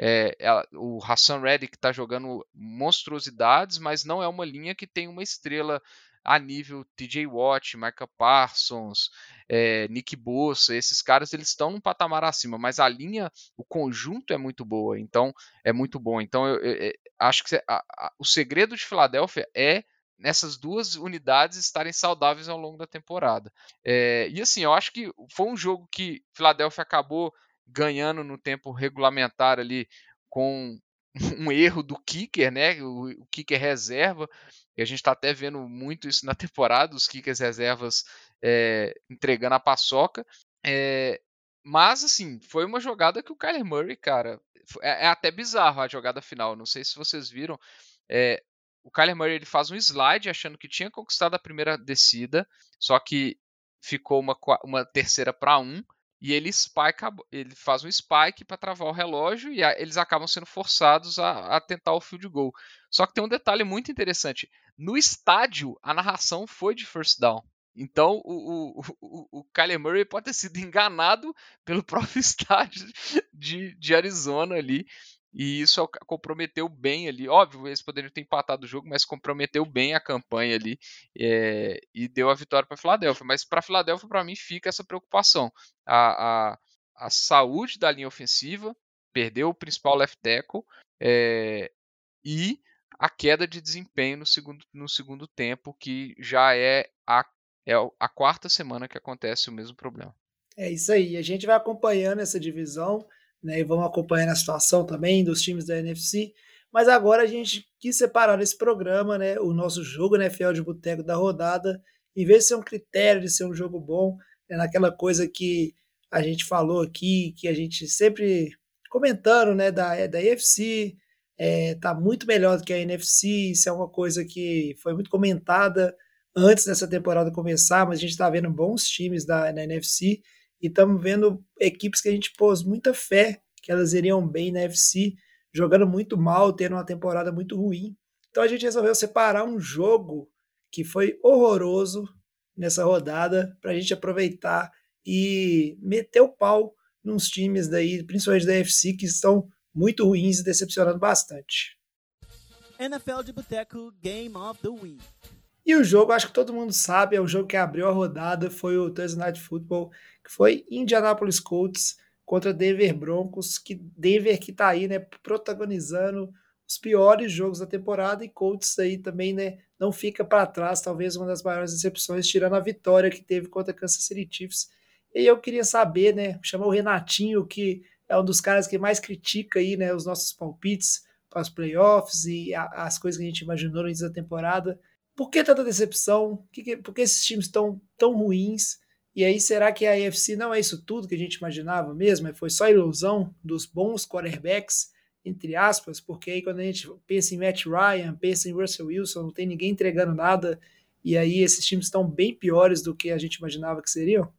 É, ela- o Hassan Reddick está jogando monstruosidades, mas não é uma linha que tem uma estrela a nível TJ Watt, Micah Parsons, é, Nick Bossa, esses caras eles estão num patamar acima, mas a linha, o conjunto é muito boa, então é muito bom. Então eu, eu- eu acho que a- a- o segredo de Filadélfia é nessas duas unidades estarem saudáveis ao longo da temporada. É, e assim, eu acho que foi um jogo que Filadélfia acabou ganhando no tempo regulamentar ali com um erro do kicker, né? O, o kicker reserva. E a gente está até vendo muito isso na temporada, os kickers reservas é, entregando a paçoca. É, mas, assim, foi uma jogada que o Kyler Murray, cara, é, é até bizarro a jogada final. Não sei se vocês viram. É, o Kyler Murray ele faz um slide achando que tinha conquistado a primeira descida, só que ficou uma, uma terceira para um. E ele spike, ele faz um spike para travar o relógio e eles acabam sendo forçados a, a tentar o field goal. Só que tem um detalhe muito interessante. No estádio, a narração foi de first down. Então, o, o, o, o Kyler Murray pode ter sido enganado pelo próprio estádio de, de Arizona ali. E isso comprometeu bem ali. Óbvio, eles poderiam ter empatado o jogo, mas comprometeu bem a campanha ali é, e deu a vitória para a Filadélfia. Mas para a Filadélfia, para mim, fica essa preocupação. A, a, a saúde da linha ofensiva, perdeu o principal left tackle é, e a queda de desempenho no segundo, no segundo tempo, que já é a, é a quarta semana que acontece o mesmo problema. É isso aí. A gente vai acompanhando essa divisão, né? E vamos acompanhando a situação também dos times da NFC. Mas agora a gente quis separar nesse programa, né? O nosso jogo NFL de boteco da rodada, em vez de ser um critério de ser um jogo bom, é naquela coisa que a gente falou aqui, que a gente sempre comentando, né? Da, da AFC, é, tá muito melhor do que a NFC. Isso é uma coisa que foi muito comentada antes dessa temporada começar, mas a gente está vendo bons times da, na NFC e estamos vendo equipes que a gente pôs muita fé que elas iriam bem na FC, jogando muito mal, tendo uma temporada muito ruim. Então a gente resolveu separar um jogo que foi horroroso nessa rodada para a gente aproveitar e meter o pau nos times daí, principalmente da UFC, que estão muito ruins e decepcionando bastante. NFL de Boteco Game of the Week. E o jogo, acho que todo mundo sabe, é o jogo que abriu a rodada, foi o Thursday Night Football, que foi Indianapolis Colts contra Denver Broncos, que Denver que tá aí, né, protagonizando os piores jogos da temporada e Colts aí também, né, não fica para trás, talvez uma das maiores decepções, tirando a vitória que teve contra Kansas City Chiefs. E eu queria saber, né, chamar o Renatinho, que é um dos caras que mais critica aí, né, os nossos palpites para os playoffs e a, as coisas que a gente imaginou no início da temporada. Por que tanta decepção? Por que esses times estão tão ruins? E aí, será que a AFC não é isso tudo que a gente imaginava mesmo? Foi só ilusão dos bons quarterbacks, entre aspas, porque aí quando a gente pensa em Matt Ryan, pensa em Russell Wilson, não tem ninguém entregando nada, e aí esses times estão bem piores do que a gente imaginava que seriam?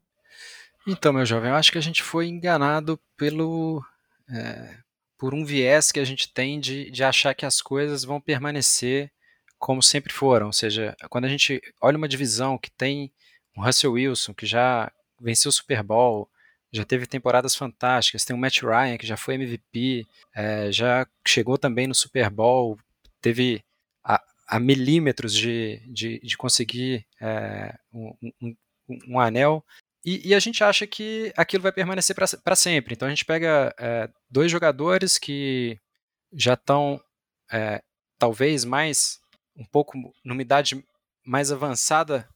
Então, meu jovem, eu acho que a gente foi enganado pelo é, por um viés que a gente tem de, de achar que as coisas vão permanecer como sempre foram. Ou seja, quando a gente olha uma divisão que tem um Russell Wilson, que já venceu o Super Bowl, já teve temporadas fantásticas, tem o Matt Ryan, que já foi MVP, é, já chegou também no Super Bowl, teve a, a milímetros de, de, de conseguir é, um, um, um, anel. E, e, a gente acha que aquilo vai permanecer para sempre. Então a gente pega é, dois jogadores que já estão talvez mais um pouco numa idade mais avançada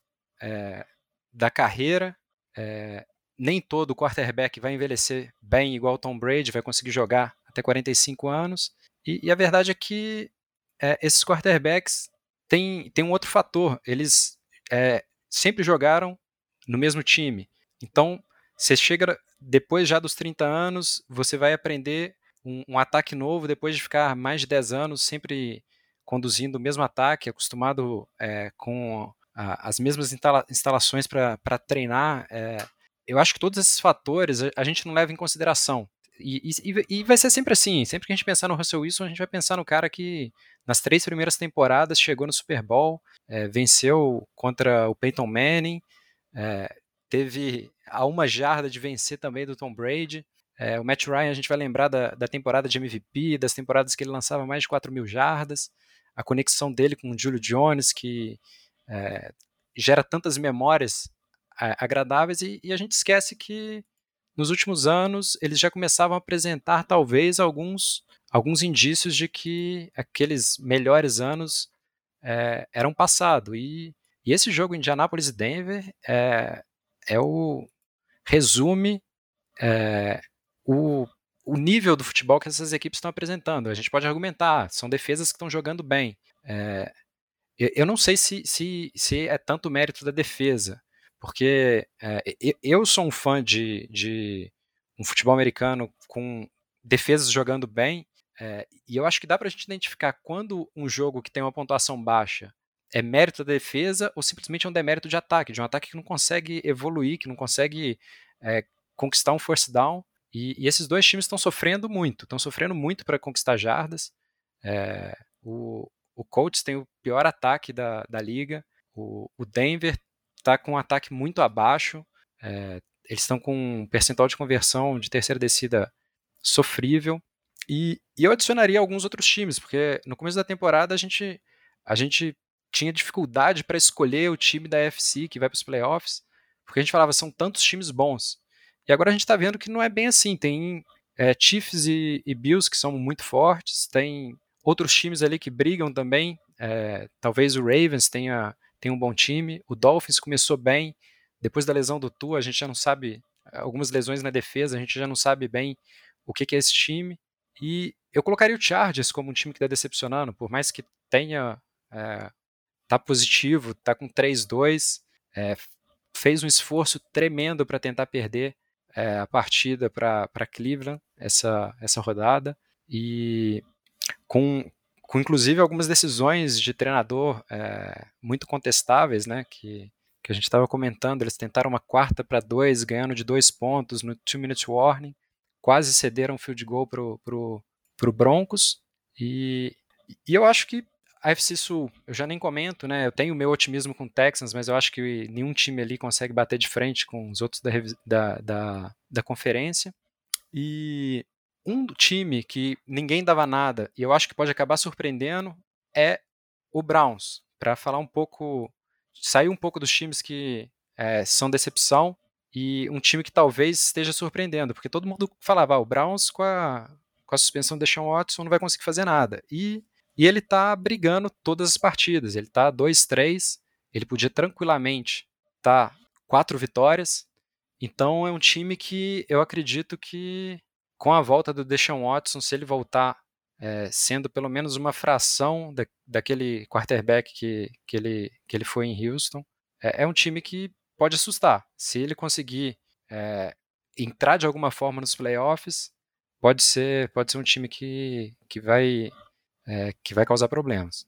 é, da carreira. É, nem todo quarterback vai envelhecer bem igual Tom Brady, vai conseguir jogar até 45 anos. E, e a verdade é que é, esses quarterbacks têm, têm um outro fator. Eles é, sempre jogaram no mesmo time. Então, você chega depois já dos 30 anos, você vai aprender um, um ataque novo depois de ficar mais de 10 anos sempre conduzindo o mesmo ataque, acostumado é, com a, as mesmas instala instalações para treinar. É, eu acho que todos esses fatores a, gente não leva em consideração. E, e, e, vai ser sempre assim. Sempre que a gente pensar no Russell Wilson, a gente vai pensar no cara que nas três primeiras temporadas chegou no Super Bowl, é, venceu contra o Peyton Manning, é, teve a uma jarda de vencer também do Tom Brady. É, o Matt Ryan, a gente vai lembrar da, da temporada de MVP, das temporadas que ele lançava mais de 4 mil jardas a conexão dele com o Julio Jones, que é, gera tantas memórias é, agradáveis, e, e, a gente esquece que nos últimos anos eles já começavam a apresentar talvez alguns, alguns indícios de que aqueles melhores anos é, eram passado. E, e, esse jogo Indianapolis e Denver é, é o resume o o nível do futebol que essas equipes estão apresentando. A gente pode argumentar, são defesas que estão jogando bem. É, eu não sei se, se, se, é tanto mérito da defesa, porque é, eu sou um fã de, de, um futebol americano com defesas jogando bem, é, e eu acho que dá para a gente identificar quando um jogo que tem uma pontuação baixa é mérito da defesa ou simplesmente é um demérito de ataque, de um ataque que não consegue evoluir, que não consegue é, conquistar um force down e, e esses dois times estão sofrendo muito, estão sofrendo muito para conquistar jardas. É, o, o Colts tem o pior ataque da, da liga, o, o Denver está com um ataque muito abaixo, é, eles estão com um percentual de conversão de terceira descida sofrível. E, e, eu adicionaria alguns outros times, porque no começo da temporada a gente, a gente tinha dificuldade para escolher o time da FC que vai para os playoffs, porque a gente falava, são tantos times bons. E agora a gente está vendo que não é bem assim. Tem é, Chiefs e, e, Bills que são muito fortes, tem outros times ali que brigam também. É, talvez o Ravens tenha, tenha um bom time. O Dolphins começou bem. Depois da lesão do Tua, a gente já não sabe. Algumas lesões na defesa, a gente já não sabe bem o que, que é esse time. E eu colocaria o Chargers como um time que está decepcionando, por mais que tenha. É, tá positivo, tá com 3-2, é, fez um esforço tremendo para tentar perder é, a partida para Cleveland essa, essa rodada. E com, com inclusive algumas decisões de treinador é, muito contestáveis, né, que, que a gente estava comentando, eles tentaram uma quarta para dois, ganhando de dois pontos no two minute warning, quase cederam field goal pro, pro, pro Broncos. E, e eu acho que a FC Sul, eu já nem comento, né? Eu tenho o meu otimismo com o Texans, mas eu acho que nenhum time ali consegue bater de frente com os outros da, da, da, da conferência. E um time que ninguém dava nada e eu acho que pode acabar surpreendendo é o Browns. Para falar um pouco, sair um pouco dos times que é, são decepção e um time que talvez esteja surpreendendo, porque todo mundo falava, ah, o Browns com a, com a suspensão de Sean Watson não vai conseguir fazer nada. E e ele está brigando todas as partidas. Ele está 2-3. Ele podia tranquilamente tá quatro vitórias. Então é um time que eu acredito que com a volta do Deshaun Watson, se ele voltar é, sendo pelo menos uma fração da, daquele quarterback que, que, ele, que ele foi em Houston, é, é um time que pode assustar. Se ele conseguir é, entrar de alguma forma nos playoffs, pode ser, pode ser um time que, que vai é, que vai causar problemas.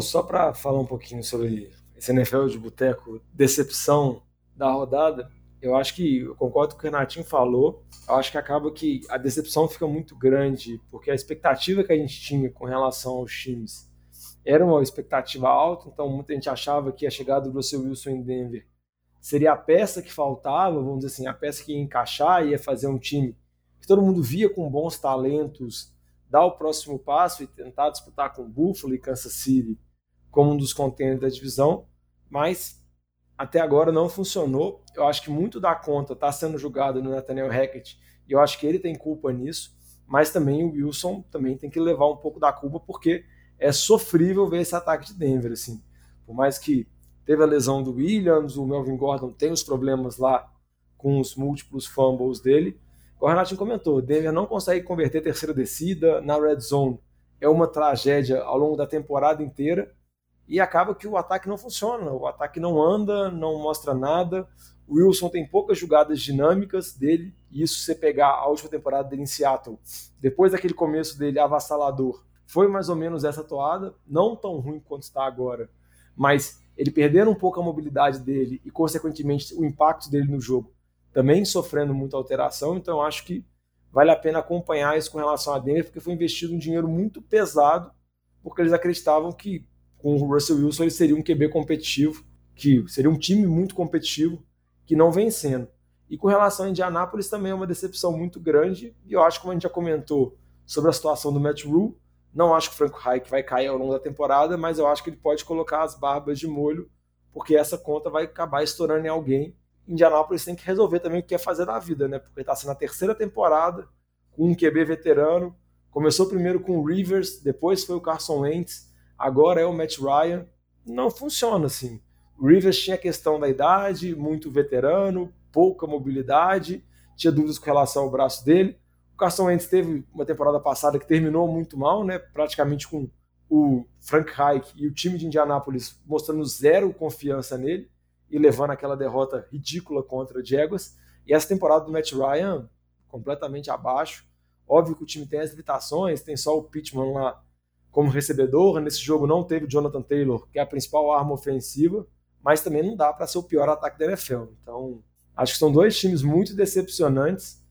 Só para falar um pouquinho sobre esse NFL de boteco, decepção da rodada, eu acho que eu concordo com o que o Renatinho falou. Eu acho que acaba que a decepção fica muito grande, porque a expectativa que a gente tinha com relação aos times era uma expectativa alta, então muita gente achava que a chegada do Russell Wilson em Denver seria a peça que faltava, vamos dizer assim, a peça que ia encaixar, ia fazer um time que todo mundo via com bons talentos dar o próximo passo e tentar disputar com Buffalo e Kansas City como um dos contenders da divisão, mas até agora não funcionou. Eu acho que muito da conta está sendo julgado no Nathaniel Hackett e eu acho que ele tem culpa nisso, mas também o Wilson também tem que levar um pouco da culpa porque é sofrível ver esse ataque de Denver assim. Por mais que teve a lesão do Williams, o Melvin Gordon tem os problemas lá com os múltiplos fumbles dele, o Renatinho comentou, Denver não consegue converter terceira descida na red zone. É uma tragédia ao longo da temporada inteira e acaba que o ataque não funciona, o ataque não anda, não mostra nada. O Wilson tem poucas jogadas dinâmicas dele, e isso você pegar a última temporada dele em Seattle, depois daquele começo dele avassalador, foi mais ou menos essa toada, não tão ruim quanto está agora, mas ele perdendo um pouco a mobilidade dele e, consequentemente, o impacto dele no jogo também sofrendo muita alteração, então acho que vale a pena acompanhar isso com relação a Denver, porque foi investido um dinheiro muito pesado, porque eles acreditavam que com o Russell Wilson ele seria um QB competitivo, que seria um time muito competitivo, que não vem sendo. E com relação a Indianápolis também é uma decepção muito grande, e eu acho como a gente já comentou sobre a situação do Matt Rule, não acho que o Franco Reich vai cair ao longo da temporada, mas eu acho que ele pode colocar as barbas de molho, porque essa conta vai acabar estourando em alguém, Indianápolis tem que resolver também o que quer fazer da vida, né? Porque está sendo a terceira temporada com um QB veterano. Começou primeiro com o Rivers, depois foi o Carson Wentz, agora é o Matt Ryan. Não funciona assim. O Rivers tinha a questão da idade, muito veterano, pouca mobilidade, tinha dúvidas com relação ao braço dele. O Carson Wentz teve uma temporada passada que terminou muito mal, né? Praticamente com o Frank Reich e o time de Indianápolis mostrando zero confiança nele e levando aquela derrota ridícula contra o Jaguars. E essa temporada do Matt Ryan completamente abaixo. Óbvio que o time tem as limitações, tem só o Pittman lá como recebedor. Nesse jogo não teve o Jonathan Taylor, que é a principal arma ofensiva, mas também não dá para ser o pior ataque da NFL. Então, acho que são dois times muito decepcionantes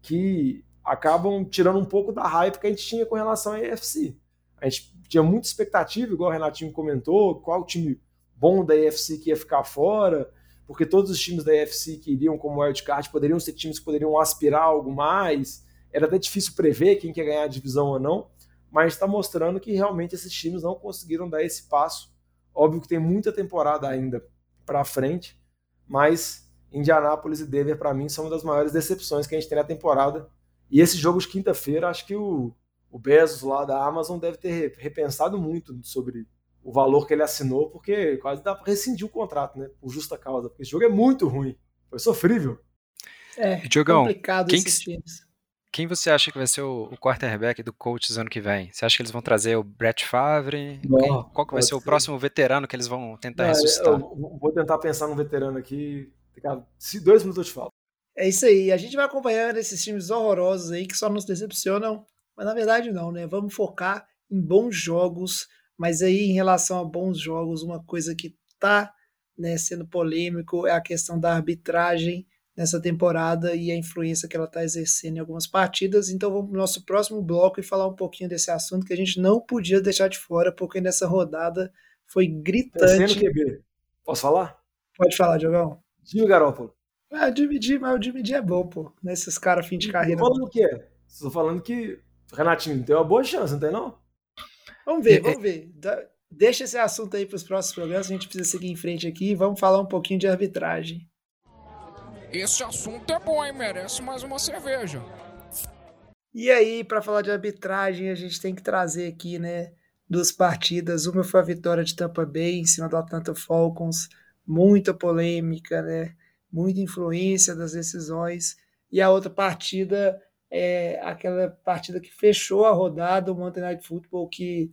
que acabam tirando um pouco da hype que a gente tinha com relação à AFC. A gente tinha muita expectativa, igual o Renatinho comentou, qual time bom da AFC que ia ficar fora, porque todos os times da AFC que iriam como wildcard poderiam ser times que poderiam aspirar algo mais. Era até difícil prever quem quer ganhar a divisão ou não, mas está mostrando que realmente esses times não conseguiram dar esse passo. Óbvio que tem muita temporada ainda para frente, mas Indianápolis e Denver, para mim, são uma das maiores decepções que a gente tem na temporada. E esse jogo de quinta-feira, acho que o, o Bezos lá da Amazon deve ter repensado muito sobre o valor que ele assinou, porque quase dá para rescindir o contrato, né? Por justa causa. Porque esse jogo é muito ruim. Foi sofrível. É, Diogão, complicado quem esses times. Quem você acha que vai ser o, o quarterback do Colts ano que vem? Você acha que eles vão trazer o Brett Favre? Não, qual que vai ser, ser, o próximo veterano que eles vão tentar Não, ressuscitar? Eu vou tentar pensar num veterano aqui. Se dois minutos de falta. É isso aí. A gente vai acompanhando esses times horrorosos aí que só nos decepcionam. Mas na verdade não, né? Vamos focar em bons jogos mas aí, em relação a bons jogos, uma coisa que está né, sendo polêmico é a questão da arbitragem nessa temporada e a influência que ela está exercendo em algumas partidas. Então vamos para o nosso próximo bloco e falar um pouquinho desse assunto que a gente não podia deixar de fora, porque nessa rodada foi gritante. QB. Posso falar? Pode falar, Diogão. Jimmy Garoppolo. Ah, dividir, mas o dividir é bom, pô. Nesses caras fim de carreira. Tô falando o quê? Estou falando que Renatinho tem uma boa chance, não tem não? Vamos ver, vamos ver. Deixa esse assunto aí para os próximos programas, a gente precisa seguir em frente aqui. Vamos falar um pouquinho de arbitragem. Esse assunto é bom, hein? Merece mais uma cerveja. E aí, para falar de arbitragem, a gente tem que trazer aqui, né, duas partidas. Uma foi a vitória de Tampa Bay em cima do Atlanta Falcons, muita polêmica, né? Muita influência das decisões. E a outra partida é aquela partida que fechou a rodada, o Monday Night Football, que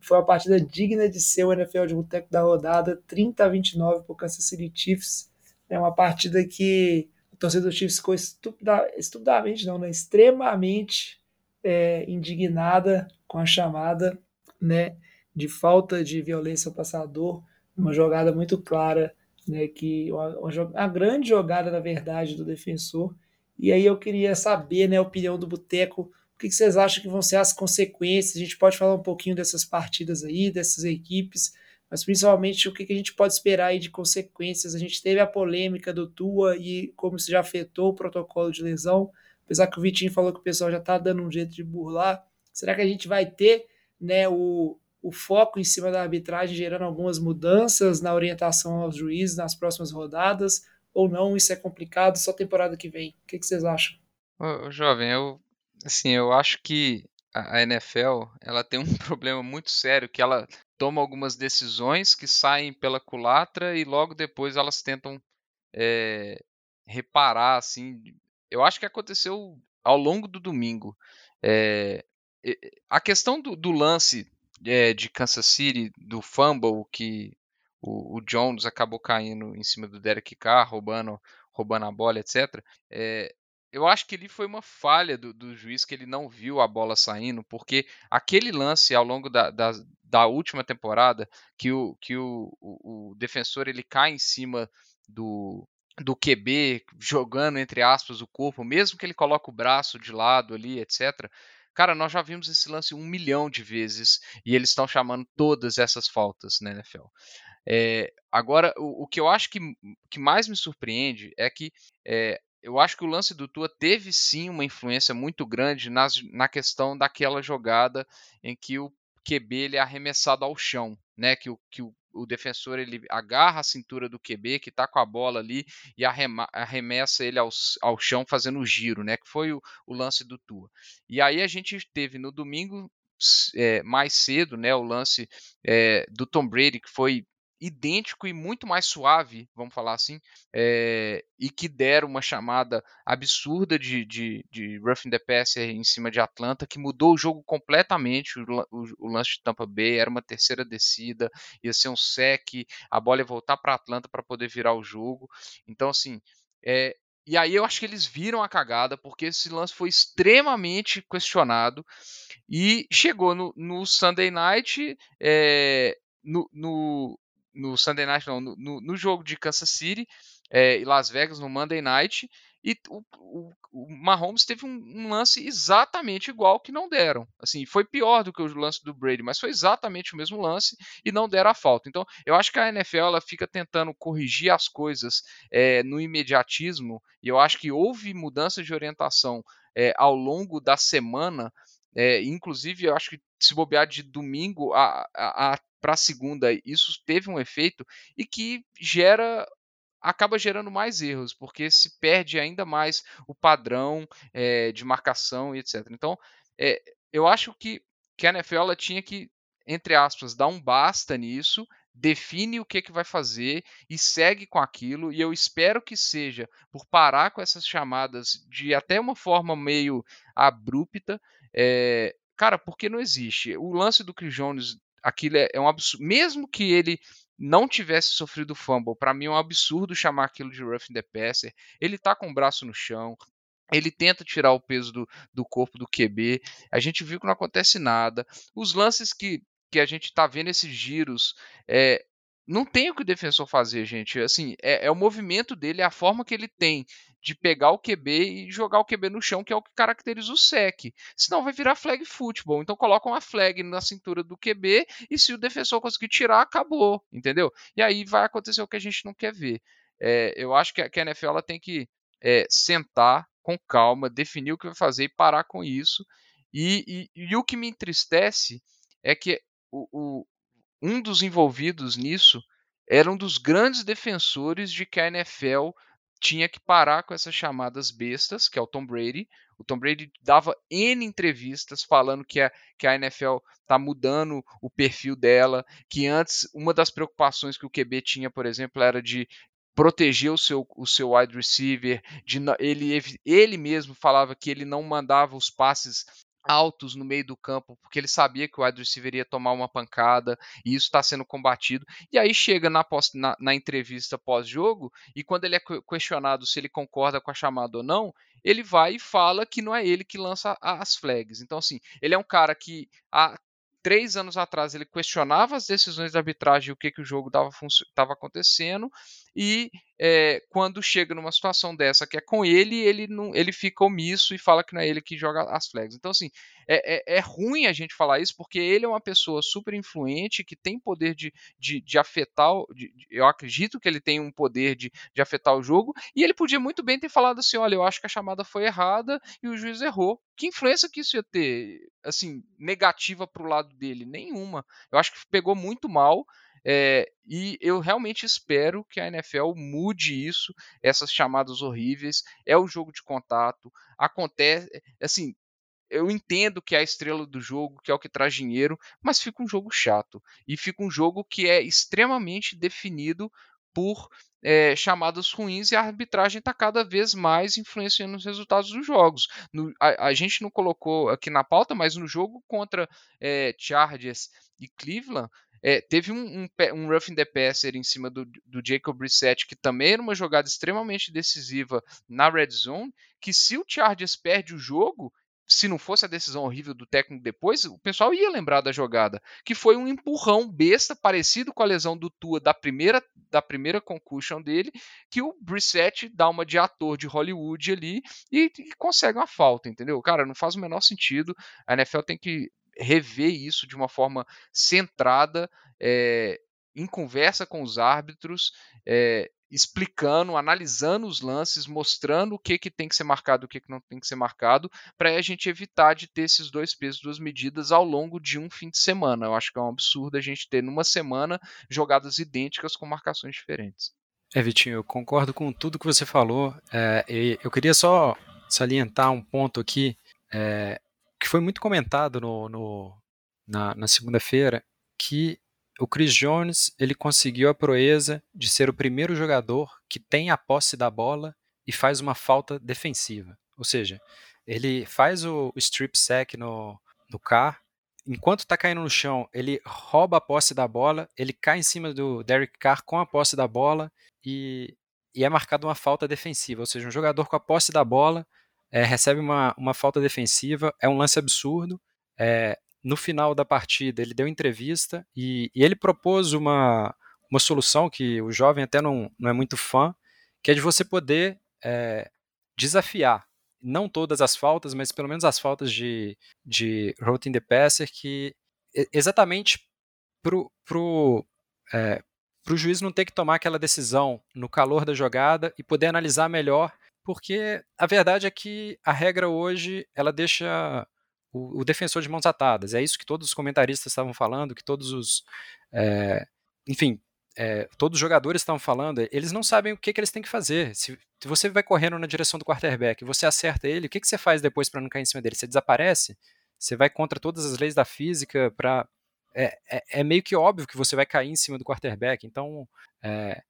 foi uma partida digna de ser o NFL de boteco da rodada, 30 a 29 por Kansas City Chiefs. É uma partida que o torcedor do Chiefs ficou estupida, estupidamente, não, né, extremamente é, indignada com a chamada né, de falta de violência ao passador, uma jogada muito clara, né, que uma, uma, uma grande jogada, na verdade, do defensor. E aí eu queria saber né, a opinião do Boteco que, que vocês acham que vão ser as consequências? A gente pode falar um pouquinho dessas partidas aí, dessas equipes, mas principalmente o que, que a gente pode esperar aí de consequências. A gente teve a polêmica do Tua e como isso já afetou o protocolo de lesão, apesar que o Vitinho falou que o pessoal já está dando um jeito de burlar. Será que a gente vai ter né, o, o foco em cima da arbitragem gerando algumas mudanças na orientação aos juízes nas próximas rodadas? Ou não? Isso é complicado, só temporada que vem. O que, que vocês acham? Ô, jovem, eu Assim, eu acho que a NFL, ela tem um problema muito sério, que ela toma algumas decisões que saem pela culatra e logo depois elas tentam é, reparar, assim. Eu acho que aconteceu ao longo do domingo. É, a questão do, do lance é, de Kansas City, do fumble que o, o, Jones acabou caindo em cima do Derek Carr, roubando, roubando a bola, etc. É, eu acho que ele foi uma falha do, do, juiz que ele não viu a bola saindo, porque aquele lance ao longo da, da, da última temporada, que, o, que o, o, o, defensor ele cai em cima do, do QB, jogando entre aspas o corpo, mesmo que ele coloque o braço de lado ali, etc. Cara, nós já vimos esse lance um milhão de vezes e eles estão chamando todas essas faltas na NFL. É, agora, o, o, que eu acho que, que mais me surpreende é que é, eu acho que o lance do Tua teve sim uma influência muito grande nas, na questão daquela jogada em que o QB ele é arremessado ao chão, né? Que o, que o, o defensor ele agarra a cintura do QB que está com a bola ali e arremessa ele ao, ao chão fazendo o giro, né? Que foi o, o lance do Tua. E aí a gente teve no domingo é, mais cedo, né? O lance é, do Tom Brady que foi idêntico e muito mais suave, vamos falar assim, é, e que deram uma chamada absurda de, de, de roughing the passer em cima de Atlanta, que mudou o jogo completamente, o, o, o, lance de Tampa Bay, era uma terceira descida, ia ser um sec, a bola ia voltar para Atlanta para poder virar o jogo, então assim, é, e aí eu acho que eles viram a cagada, porque esse lance foi extremamente questionado, e chegou no, no Sunday Night, é, no, no, no Sunday Night, não, no, no jogo de Kansas City é, e Las Vegas no Monday Night. E o, o, o Mahomes teve um, um, lance exatamente igual que não deram. Assim, foi pior do que o lance do Brady, mas foi exatamente o mesmo lance e não deram a falta. Então, eu acho que a NFL ela fica tentando corrigir as coisas é, no imediatismo, e eu acho que houve mudança de orientação é, ao longo da semana. É, inclusive, eu acho que se bobear de domingo a, a, a para a segunda, isso teve um efeito e que gera acaba gerando mais erros, porque se perde ainda mais o padrão é, de marcação e etc. Então, é, eu acho que, que a NFL tinha que, entre aspas, dar um basta nisso, define o que, que vai fazer e segue com aquilo, e eu espero que seja por parar com essas chamadas de até uma forma meio abrupta, é, cara, porque não existe. O lance do Chris Jones aquilo é, é um absurdo. Mesmo que ele não tivesse sofrido fumble, para mim é um absurdo chamar aquilo de roughing the passer. Ele tá com o braço no chão, ele tenta tirar o peso do, do corpo do QB. A gente viu que não acontece nada. Os lances que, que a gente tá vendo esses giros, é, não tem o que o defensor fazer, gente. Assim, é, é, o movimento dele, é a forma que ele tem de pegar o QB e jogar o QB no chão, que é o que caracteriza o sec. Senão vai virar flag football. Então colocam uma flag na cintura do QB e se o defensor conseguir tirar, acabou, entendeu? E aí vai acontecer o que a gente não quer ver. É, eu acho que a, que a NFL tem que é, sentar com calma, definir o que vai fazer e parar com isso. E, e, e o que me entristece é que o, o, um dos envolvidos nisso era um dos grandes defensores de que a NFL tinha que parar com essas chamadas bestas, que é o Tom Brady. O Tom Brady dava N entrevistas falando que a, que a NFL está mudando o perfil dela, que antes uma das preocupações que o QB tinha, por exemplo, era de proteger o seu, o seu wide receiver, de, ele, ele mesmo falava que ele não mandava os passes altos no meio do campo, porque ele sabia que o wide receiver ia tomar uma pancada, e isso está sendo combatido. E aí chega na, na, na entrevista pós-jogo, e quando ele é questionado se ele concorda com a chamada ou não, ele vai e fala que não é ele que lança as flags. Então, assim, ele é um cara que há três anos atrás ele questionava as decisões da arbitragem e o que, que o jogo estava acontecendo, e é, quando chega numa situação dessa que é com ele, ele não, ele fica omisso e fala que não é ele que joga as flags. Então, assim, é, é, é ruim a gente falar isso porque ele é uma pessoa super influente que tem poder de, de, de afetar. De, eu acredito que ele tem um poder de, de afetar o jogo, e ele podia muito bem ter falado assim: olha, eu acho que a chamada foi errada e o juiz errou. Que influência que isso ia ter, assim, negativa para o lado dele? Nenhuma. Eu acho que pegou muito mal. É, e eu realmente espero que a NFL mude isso, essas chamadas horríveis. É o jogo de contato, acontece, assim, eu entendo que é a estrela do jogo, que é o que traz dinheiro, mas fica um jogo chato. E fica um jogo que é extremamente definido por é, chamadas ruins e a arbitragem está cada vez mais influenciando os resultados dos jogos. No, a, a, gente não colocou aqui na pauta, mas no jogo contra é, Chargers e Cleveland, é, teve um, um, um roughing the passer em cima do, do Jacob Brissett, que também era uma jogada extremamente decisiva na red zone, que se o Chargers perde o jogo, se não fosse a decisão horrível do técnico depois, o pessoal ia lembrar da jogada, que foi um empurrão besta, parecido com a lesão do Tua da primeira, da primeira concussion dele, que o Brissett dá uma de ator de Hollywood ali e, e consegue uma falta, entendeu? Cara, não faz o menor sentido. A NFL tem que rever isso de uma forma centrada, é, em conversa com os árbitros, é, explicando, analisando os lances, mostrando o que, que tem que ser marcado o que, que não tem que ser marcado, para a gente evitar de ter esses dois pesos, duas medidas ao longo de um fim de semana. Eu acho que é um absurdo a gente ter numa semana jogadas idênticas com marcações diferentes. É, Vitinho, eu concordo com tudo que você falou. É, eu queria só salientar um ponto aqui. É, que foi muito comentado no, no na, na segunda-feira, que o Chris Jones ele conseguiu a proeza de ser o primeiro jogador que tem a posse da bola e faz uma falta defensiva. Ou seja, ele faz o strip sack no, no Carr, enquanto está caindo no chão, ele rouba a posse da bola, ele cai em cima do Derek Carr com a posse da bola e, e é marcado uma falta defensiva. Ou seja, um jogador com a posse da bola é, recebe uma, uma falta defensiva, é um lance absurdo. É, no final da partida, ele deu entrevista e, e, ele propôs uma, uma solução que o jovem até não, não é muito fã, que é de você poder é, desafiar não todas as faltas, mas pelo menos as faltas de, de routine the passer, que exatamente pro, pro, é, pro juiz não ter que tomar aquela decisão no calor da jogada e poder analisar melhor porque a verdade é que a regra hoje ela deixa o, o defensor de mãos atadas. É isso que todos os comentaristas estavam falando, que todos os, é, enfim, é, todos os jogadores estavam falando. Eles não sabem o que, que eles têm que fazer. Se, se, você vai correndo na direção do quarterback, você acerta ele, o que, que você faz depois para não cair em cima dele? Você desaparece? Você vai contra todas as leis da física para é, é, é, meio que óbvio que você vai cair em cima do quarterback. Então, é,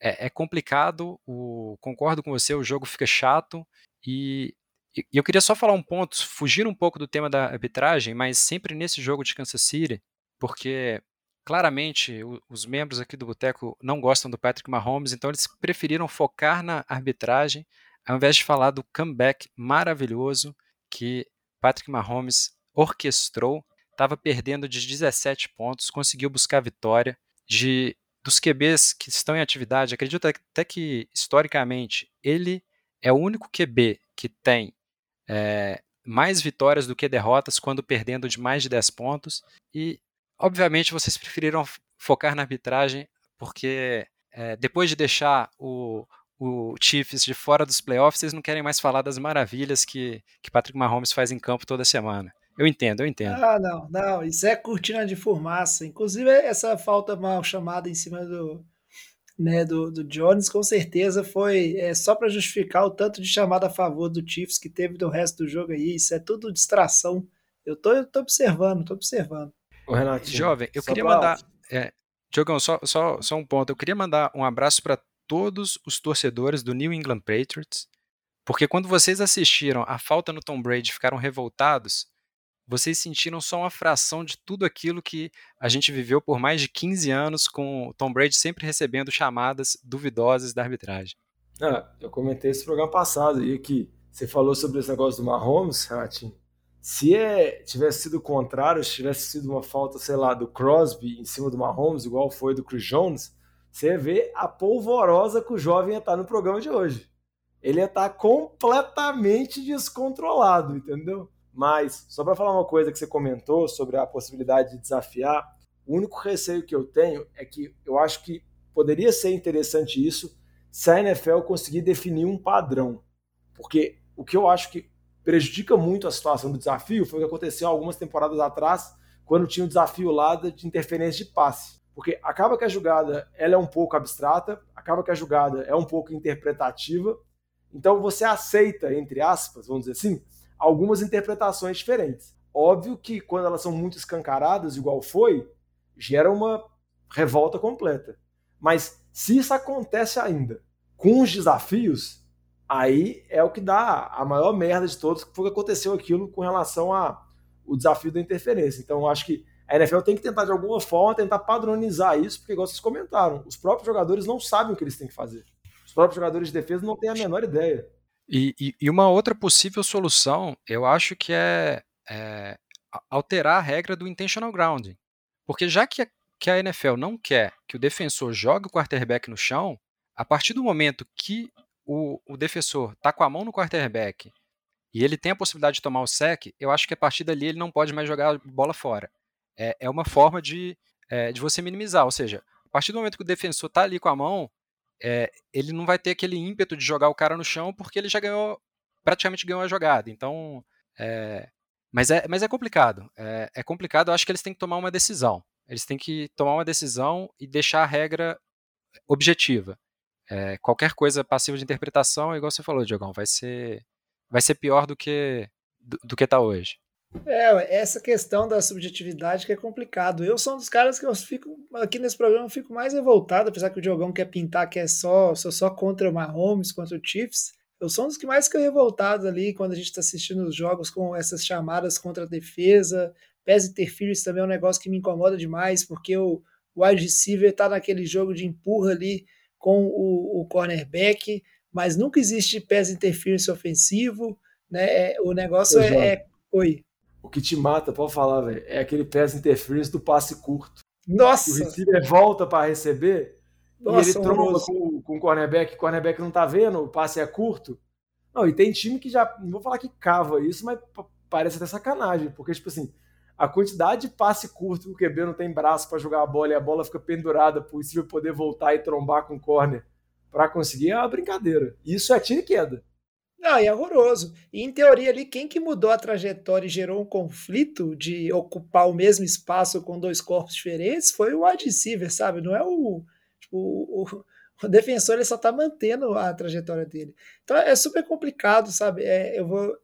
é, é complicado, o, concordo com você, o jogo fica chato e, e, eu queria só falar um ponto, fugir um pouco do tema da arbitragem, mas sempre nesse jogo de Kansas City, porque claramente o, os membros aqui do Boteco não gostam do Patrick Mahomes, então eles preferiram focar na arbitragem ao invés de falar do comeback maravilhoso que Patrick Mahomes orquestrou, estava perdendo de 17 pontos, conseguiu buscar a vitória de dos QBs que estão em atividade, acredito até que historicamente ele é o único QB que tem é, mais vitórias do que derrotas quando perdendo de mais de 10 pontos. E, obviamente, vocês preferiram focar na arbitragem porque é, depois de deixar o, o Chiefs de fora dos playoffs, vocês não querem mais falar das maravilhas que, que Patrick Mahomes faz em campo toda semana. Eu entendo, eu entendo. Ah, não, não, isso é cortina de fumaça. Inclusive, essa falta mal chamada em cima do, né, do, do Jones, com certeza foi é, só para justificar o tanto de chamada a favor do Chiefs que teve do resto do jogo aí. Isso é tudo distração. Eu tô, eu tô observando, tô observando. Ô, Renato, Jovem, eu queria mandar. É, Diogão, só, só, só um ponto. Eu queria mandar um abraço para todos os torcedores do New England Patriots, porque quando vocês assistiram a falta no Tom Brady ficaram revoltados, vocês sentiram só uma fração de tudo aquilo que a gente viveu por mais de 15 anos com o Tom Brady sempre recebendo chamadas duvidosas da arbitragem. Ah, eu comentei esse programa passado e que você falou sobre esse negócio do Mahomes, Ratinho. Se é, tivesse sido o contrário, se tivesse sido uma falta, sei lá, do Crosby em cima do Mahomes, igual foi do Chris Jones, você vê a polvorosa que o jovem ia estar no programa de hoje. Ele ia estar completamente descontrolado, entendeu? Mas, só para falar uma coisa que você comentou sobre a possibilidade de desafiar, o único receio que eu tenho é que eu acho que poderia ser interessante isso se a NFL conseguir definir um padrão. Porque o que eu acho que prejudica muito a situação do desafio foi o que aconteceu algumas temporadas atrás, quando tinha o desafio lá de interferência de passe. Porque acaba que a jogada ela é um pouco abstrata, acaba que a jogada é um pouco interpretativa, então você aceita, entre aspas, vamos dizer assim, algumas interpretações diferentes. Óbvio que quando elas são muito escancaradas, igual foi, gera uma revolta completa. Mas se isso acontece ainda com os desafios, aí é o que dá a maior merda de todos, que foi que aconteceu aquilo com relação ao desafio da interferência. Então, eu acho que a NFL tem que tentar, de alguma forma, tentar padronizar isso, porque, igual vocês comentaram, os próprios jogadores não sabem o que eles têm que fazer. Os próprios jogadores de defesa não têm a menor ideia. E, e, e, uma outra possível solução, eu acho que é, é, alterar a regra do intentional grounding. Porque já que a, que a NFL não quer que o defensor jogue o quarterback no chão, a partir do momento que o, o defensor está com a mão no quarterback e ele tem a possibilidade de tomar o sec, eu acho que a partir dali ele não pode mais jogar a bola fora. É, é uma forma de, é, de você minimizar, ou seja, a partir do momento que o defensor está ali com a mão, é, ele não vai ter aquele ímpeto de jogar o cara no chão porque ele já ganhou, praticamente ganhou a jogada. Então, é, mas, é, mas é complicado. É, é, complicado, eu acho que eles têm que tomar uma decisão. Eles têm que tomar uma decisão e deixar a regra objetiva. Qualquer coisa passiva de interpretação, igual você falou, Diogão, vai ser, vai ser pior do que do, do que está hoje. É, essa questão da subjetividade que é complicado. Eu sou um dos caras que eu fico, aqui nesse programa, eu fico mais revoltado, apesar que o Diogão quer pintar que é só, sou só contra o Mahomes, contra o Chiefs. Eu sou um dos que mais fica revoltado ali quando a gente está assistindo os jogos com essas chamadas contra a defesa. Pés interference também é um negócio que me incomoda demais, porque o wide receiver está naquele jogo de empurra ali com o, o cornerback, mas nunca existe pés interference ofensivo. Né? É, o negócio é, é. Oi o que te mata, pode falar, velho, é aquele pass interference do passe curto. Nossa! O receiver volta para receber Nossa, e ele tromba com, com o cornerback, o cornerback não tá vendo, o passe é curto. Não, e tem time que já, não vou falar que cava isso, mas parece até sacanagem, porque, tipo assim, a quantidade de passe curto que o QB não tem braço para jogar a bola e a bola fica pendurada pro receiver poder voltar e trombar com o corner para conseguir é uma brincadeira. Isso é tiro e queda. Não, é horroroso. E em teoria ali, quem que mudou a trajetória e gerou um conflito de ocupar o mesmo espaço com dois corpos diferentes foi o wide sabe? Não é o, tipo, o, o defensor, ele só tá mantendo a trajetória dele. Então é super complicado, sabe? É, eu vou,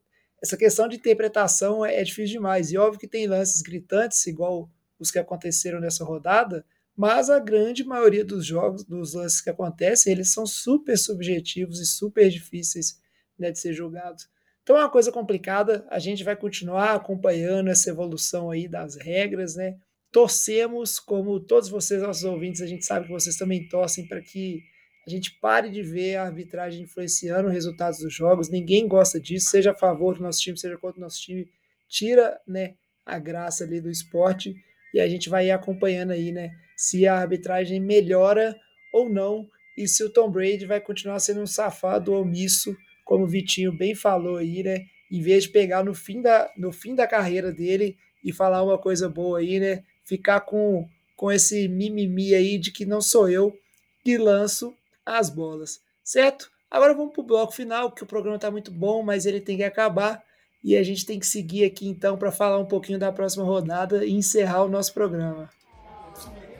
essa questão de interpretação é, é difícil demais. E óbvio que tem lances gritantes, igual os que aconteceram nessa rodada, mas a grande maioria dos jogos, dos lances que acontecem, eles são super subjetivos e super difíceis né, de ser julgado. Então é uma coisa complicada, a gente vai continuar acompanhando essa evolução aí das regras, né? Torcemos, como todos vocês, nossos ouvintes, a gente sabe que vocês também torcem para que a gente pare de ver a arbitragem influenciando os resultados dos jogos. Ninguém gosta disso, seja a favor do nosso time, seja contra o nosso time, tira, né, a graça ali do esporte e a gente vai acompanhando aí, né, se a arbitragem melhora ou não e se o Tom Brady vai continuar sendo um safado omisso como o Vitinho bem falou aí, né? Em vez de pegar no fim da, no fim da carreira dele e falar uma coisa boa aí, né? Ficar com, com esse mimimi aí de que não sou eu que lanço as bolas, certo? Agora vamos para o bloco final, que o programa está muito bom, mas ele tem que acabar. E a gente tem que seguir aqui então para falar um pouquinho da próxima rodada e encerrar o nosso programa.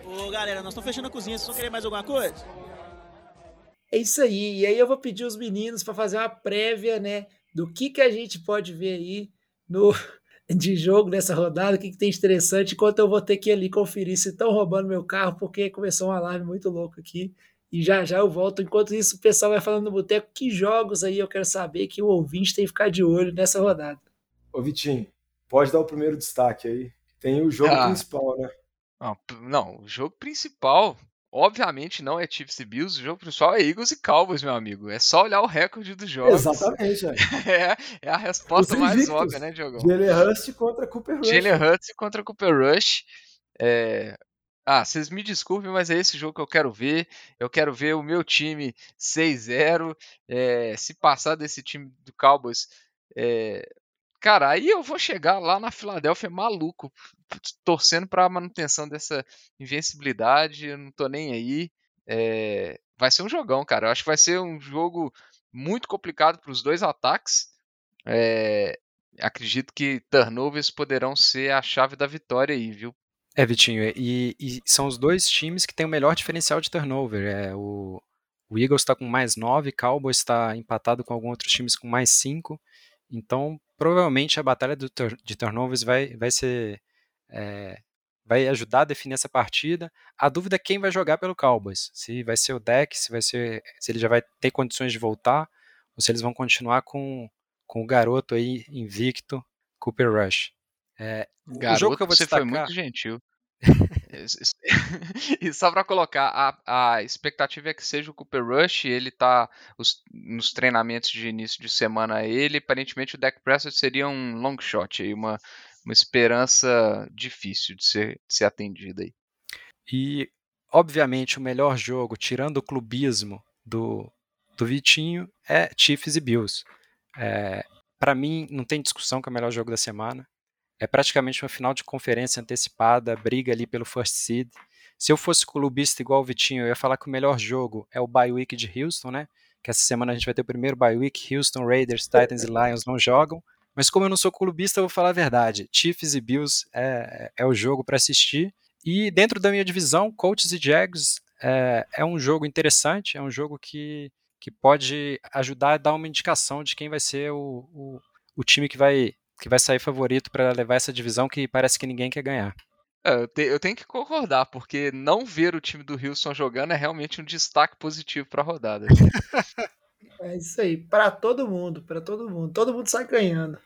Ô galera, nós estamos fechando a cozinha, vocês vão querer mais alguma coisa? É isso aí. E aí eu vou pedir os meninos para fazer uma prévia, né, do que que a gente pode ver aí no de jogo nessa rodada, o que, que tem interessante, enquanto eu vou ter que ir ali conferir se estão roubando meu carro, porque começou um alarme muito louco aqui. E já já eu volto. Enquanto isso, o pessoal vai falando no boteco que jogos aí eu quero saber que o ouvinte tem que ficar de olho nessa rodada. Ô Vitinho, pode dar o primeiro destaque aí. Tem o jogo Ah. principal, né? Não, não, o jogo principal, obviamente, não é Chiefs e Bills. O jogo principal é Eagles e Cowboys, meu amigo. É só olhar o recorde dos jogos. Exatamente. É, é a resposta Os mais óbvia, né, Diogão? Jalen Hurst contra Cooper Rush. Jalen Hurts contra Cooper Rush. É... Ah, vocês me desculpem, mas é esse jogo que eu quero ver. Eu quero ver o meu time 6-0. é, Se passar desse time do Cowboys, é, cara, aí eu vou chegar lá na Filadélfia maluco, torcendo para a manutenção dessa invencibilidade. Eu não tô nem aí. É, Vai ser um jogão, cara. Eu acho que vai ser um jogo muito complicado para os dois ataques. É, Acredito que turnovers poderão ser a chave da vitória aí, viu? É, Vitinho, e, e são os dois times que têm o melhor diferencial de turnover. É, o, o Eagles está com mais 9, Cowboys está empatado com alguns outros times com mais 5. Então, provavelmente a batalha tur- de turnovers vai, vai ser. é, vai ajudar a definir essa partida. A dúvida é quem vai jogar pelo Cowboys. Se vai ser o deck, se vai ser. se ele já vai ter condições de voltar, ou se eles vão continuar com, com o garoto aí invicto, Cooper Rush. É, o Garoto, jogo que eu vou você destacar. foi muito gentil. E só pra colocar, a, a expectativa é que seja o Cooper Rush, ele tá os- nos treinamentos de início de semana ele, aparentemente o Dak Prescott seria um long shot aí, uma, uma esperança difícil de ser, de ser atendida aí. E, obviamente, o melhor jogo, tirando o clubismo do, do Vitinho, é Chiefs e Bills. É, Para mim, não tem discussão que é o melhor jogo da semana. É praticamente uma final de conferência antecipada, briga ali pelo first seed. Se eu fosse clubista igual o Vitinho, eu ia falar que o melhor jogo é o bye week de Houston, né? Que essa semana a gente vai ter o primeiro bye week. Houston, Raiders, Titans e Lions não jogam. Mas como eu não sou clubista, eu vou falar a verdade. Chiefs e Bills é, é o jogo para assistir. E dentro da minha divisão, Colts e Jags é, é um jogo interessante, é um jogo que, que pode ajudar a dar uma indicação de quem vai ser o, o, o time que vai, que vai sair favorito para levar essa divisão que parece que ninguém quer ganhar. É, eu, te- eu tenho que concordar, porque não ver o time do Houston jogando é realmente um destaque positivo pra rodada. É isso aí, para todo mundo, para todo mundo. Todo mundo sai ganhando.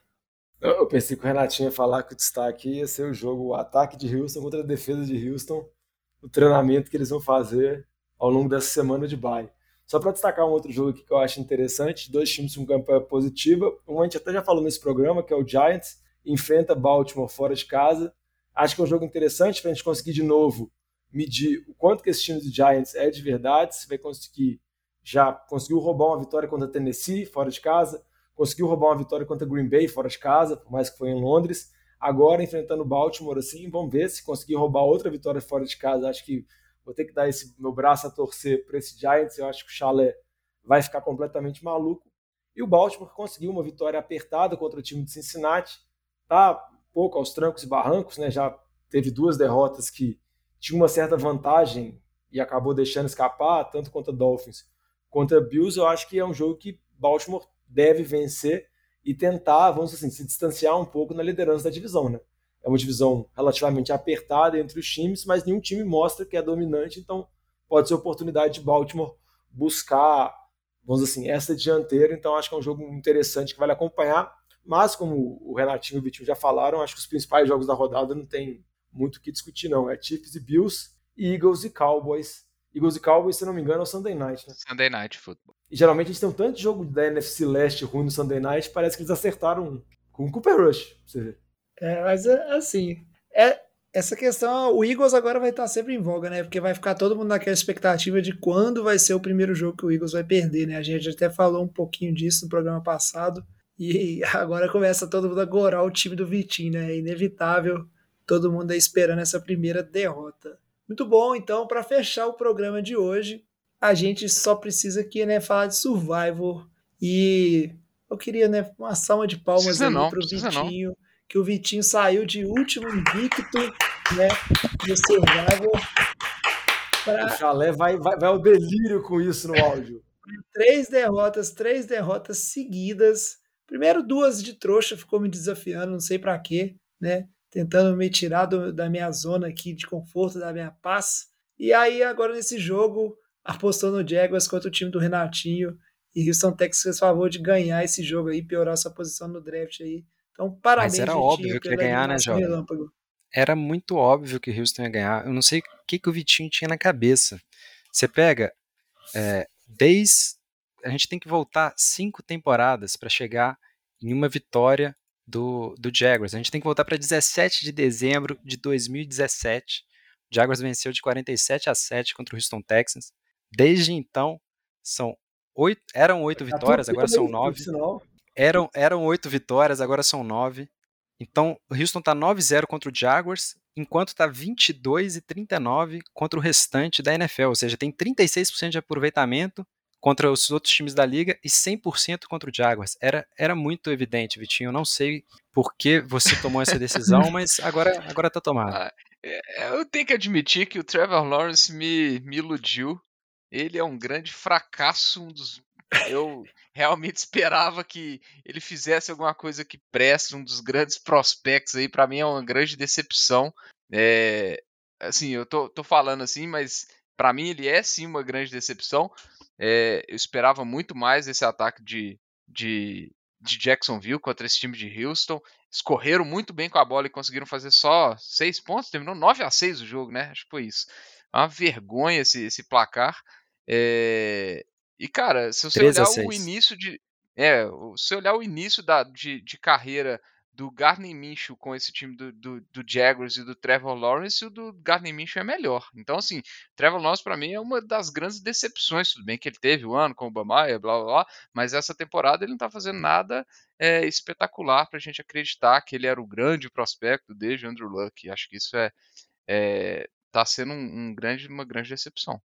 Eu eu pensei que o Renatinho ia falar que o destaque ia ser o jogo, o ataque de Houston contra a defesa de Houston, o treinamento que eles vão fazer ao longo dessa semana de bye. Só para destacar um outro jogo aqui que eu acho interessante, dois times com campanha positiva, um a gente até já falou nesse programa, que é o Giants, enfrenta Baltimore fora de casa. Acho que é um jogo interessante para a gente conseguir de novo medir o quanto que esse time do Giants é de verdade, se vai conseguir já conseguiu roubar uma vitória contra Tennessee fora de casa, conseguiu roubar uma vitória contra Green Bay fora de casa, por mais que foi em Londres. Agora enfrentando Baltimore assim, vamos ver se conseguir roubar outra vitória fora de casa. Acho que vou ter que dar esse meu braço a torcer para esse Giants. Eu acho que o Chalé vai ficar completamente maluco. E o Baltimore conseguiu uma vitória apertada contra o time de Cincinnati. Tá um pouco aos trancos e barrancos, né? Já teve duas derrotas que tinha uma certa vantagem e acabou deixando escapar, tanto contra Dolphins contra Bills. Eu acho que é um jogo que Baltimore deve vencer e tentar, vamos assim, se distanciar um pouco na liderança da divisão, né? É uma divisão relativamente apertada entre os times, mas nenhum time mostra que é dominante, então pode ser oportunidade de Baltimore buscar, vamos dizer assim, essa dianteira. Então acho que é um jogo interessante que vale acompanhar. Mas, como o Renatinho e o Vitinho já falaram, acho que os principais jogos da rodada não tem muito o que discutir, não. É Chiefs e Bills, Eagles e Cowboys. Eagles e Cowboys, se não me engano, é o Sunday Night, né? Sunday Night Football. E geralmente a gente tem um tanto de jogo da NFC Leste ruim no Sunday Night, parece que eles acertaram com o Cooper Rush, pra você ver. É, mas é, assim, é, Essa questão, o Eagles agora vai estar sempre em voga, né? Porque vai ficar todo mundo naquela expectativa de quando vai ser o primeiro jogo que o Eagles vai perder, né? A gente até falou um pouquinho disso no programa passado. E agora começa todo mundo a gorar o time do Vitinho, né? É inevitável todo mundo aí esperando essa primeira derrota. Muito bom, então, para fechar o programa de hoje, a gente só precisa aqui, né, falar de Survivor. E eu queria, né, uma salva de palmas Precisa aí não, pro precisa não. Que o Vitinho saiu de último invicto, né, do Survivor O para Chalé vai, vai, vai ao delírio com isso no áudio. três derrotas, três derrotas seguidas. Primeiro duas de trouxa, ficou me desafiando, não sei pra quê, né? Tentando me tirar do- da minha zona aqui de conforto, da minha paz. E aí agora nesse jogo, apostou no Jaguars contra o time do Renatinho. E Houston Texas fez favor de ganhar esse jogo aí, piorar sua posição no draft aí. Então, parabéns, era Vitinho, óbvio que ia ganhar, né, jovem? relâmpago. Era muito óbvio que o Houston ia ganhar. Eu não sei o que, que o Vitinho tinha na cabeça. Você pega, é, desde. A gente tem que voltar cinco temporadas para chegar em uma vitória do, do Jaguars. A gente tem que voltar para 17 de dezembro de 2017. O Jaguars venceu de 47 a 7 contra o Houston Texans. Desde então, são oito, eram oito Tá vitórias, agora são nove. Eram, eram oito vitórias, agora são nove. Então, o Houston está 9-0 contra o Jaguars, enquanto está 22 e 39 contra o restante da NFL. Ou seja, tem 36% de aproveitamento contra os outros times da liga e 100% contra o Jaguars. Era, era muito evidente, Vitinho. Eu não sei por que você tomou essa decisão, mas agora, agora tá tomado. Ah, é, Eu tenho que admitir que o Trevor Lawrence me, me iludiu. Ele é um grande fracasso, um dos. Eu realmente esperava que ele fizesse alguma coisa que preste, um dos grandes prospectos aí. Pra mim é uma grande decepção. É, assim, eu tô, tô falando assim, mas pra mim ele é sim uma grande decepção. É, eu esperava muito mais esse ataque de, de, de Jacksonville contra esse time de Houston. Escorreram muito bem com a bola e conseguiram fazer só seis pontos. Terminou 9 a 6 o jogo, né? Acho que foi isso. É uma vergonha esse, esse placar. É, E, cara, se você 13 a olhar o 6. início de. É, se olhar o início da, de, de carreira do Gardner Minshew com esse time do, do, do Jaguars e do Trevor Lawrence, o do Gardner Minshew é melhor. Então, assim, Trevor Lawrence pra mim é uma das grandes decepções. Tudo bem que ele teve o ano com o Obama, blá blá blá, mas essa temporada ele não tá fazendo nada é, espetacular pra gente acreditar que ele era o grande prospecto desde Andrew Luck. Acho que isso é, é tá sendo um, um grande, uma grande decepção.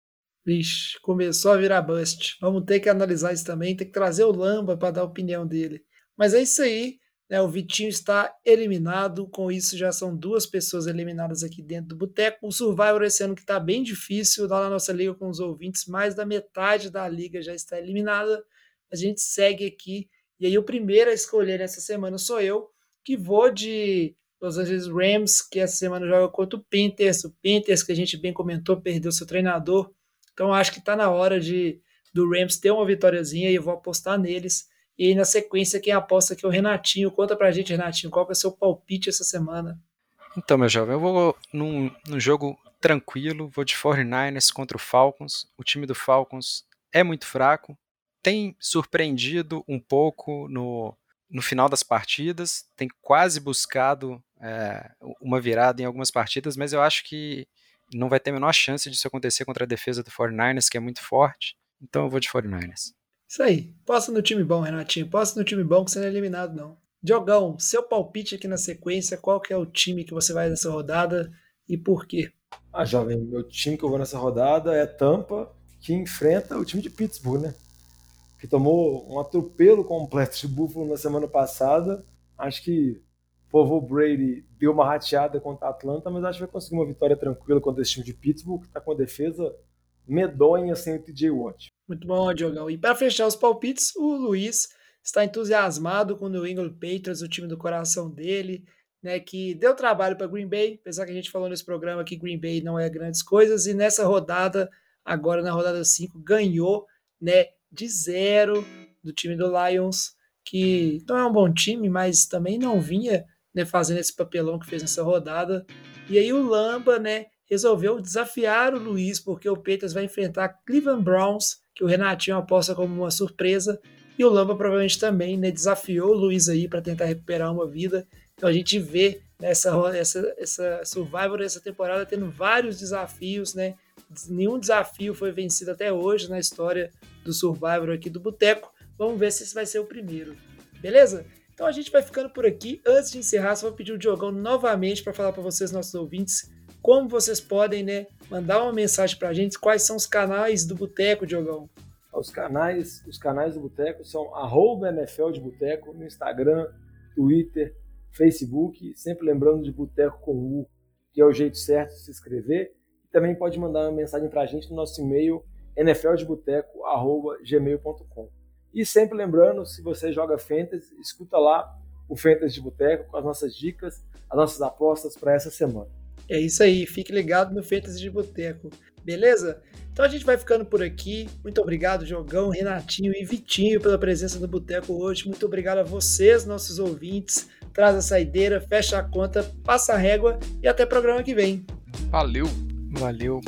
Vixe, começou a virar bust. Vamos ter que analisar isso também, tem que trazer o Lamba para dar a opinião dele. Mas é isso aí, né? O Vitinho está eliminado. Com isso, já são duas pessoas eliminadas aqui dentro do Boteco. O Survivor esse ano que está bem difícil lá na nossa liga com os ouvintes, mais da metade da liga já está eliminada. A gente segue aqui. E aí, o primeiro a escolher nessa semana sou eu, que vou de Los Angeles Rams, que essa semana joga contra o Panthers. O Panthers, que a gente bem comentou, perdeu seu treinador. Então acho que está na hora de do Rams ter uma vitóriazinha e eu vou apostar neles. E aí, na sequência, quem aposta aqui é o Renatinho. Conta pra gente, Renatinho, qual é o seu palpite essa semana? Então, meu jovem, eu vou num, num jogo tranquilo, vou de 49ers contra o Falcons. O time do Falcons é muito fraco, tem surpreendido um pouco no, no final das partidas, tem quase buscado é, uma virada em algumas partidas, mas eu acho que não vai ter a menor chance disso acontecer contra a defesa do 49ers, que é muito forte. Então eu vou de 49ers. Isso aí. Posta no time bom, Renatinho. Posta no time bom que você não é eliminado, não. Diogão, seu palpite aqui na sequência, qual que é o time que você vai nessa rodada e por quê? Ah, jovem, meu time que eu vou nessa rodada é Tampa, que enfrenta o time de Pittsburgh, né? Que tomou um atropelo completo de Buffalo na semana passada. Acho que povo Brady deu uma rateada contra a Atlanta, mas acho que vai conseguir uma vitória tranquila contra esse time de Pittsburgh, que está com a defesa medonha sem o TJ Watt. Muito bom, Diogão. E para fechar os palpites, o Luiz está entusiasmado com o New England Patriots, o time do coração dele, né, que deu trabalho para Green Bay, apesar que a gente falou nesse programa que Green Bay não é grandes coisas, e nessa rodada, agora na rodada 5, ganhou né, de zero do time do Lions, que não é um bom time, mas também não vinha né, fazendo esse papelão que fez nessa rodada. E aí o Lamba né, resolveu desafiar o Luiz, porque o Peters vai enfrentar Cleveland Browns, que o Renatinho aposta como uma surpresa. E o Lamba provavelmente também né, desafiou o Luiz aí para tentar recuperar uma vida. Então a gente vê nessa essa, essa Survivor essa temporada tendo vários desafios, né? Nenhum desafio foi vencido até hoje na história do Survivor aqui do Boteco. Vamos ver se esse vai ser o primeiro. Beleza? Então a gente vai ficando por aqui. Antes de encerrar, só vou pedir o Diogão novamente para falar para vocês, nossos ouvintes, como vocês podem, né, mandar uma mensagem para a gente, quais são os canais do Boteco, Diogão. Os canais, os canais do Boteco são arroba NFL de Boteco no Instagram, Twitter, Facebook, sempre lembrando de Boteco com U, que é o jeito certo de se inscrever. Também pode mandar uma mensagem para a gente no nosso e-mail nfldeboteco.gmail.com. E sempre lembrando, se você joga Fantasy, escuta lá o Fantasy de Boteco com as nossas dicas, as nossas apostas para essa semana. É isso aí, fique ligado no Fantasy de Boteco, beleza? Então a gente vai ficando por aqui. Muito obrigado, Jogão, Renatinho e Vitinho pela presença no Boteco hoje. Muito obrigado a vocês, nossos ouvintes. Traz a saideira, fecha a conta, passa a régua e até programa que vem. Valeu! Valeu!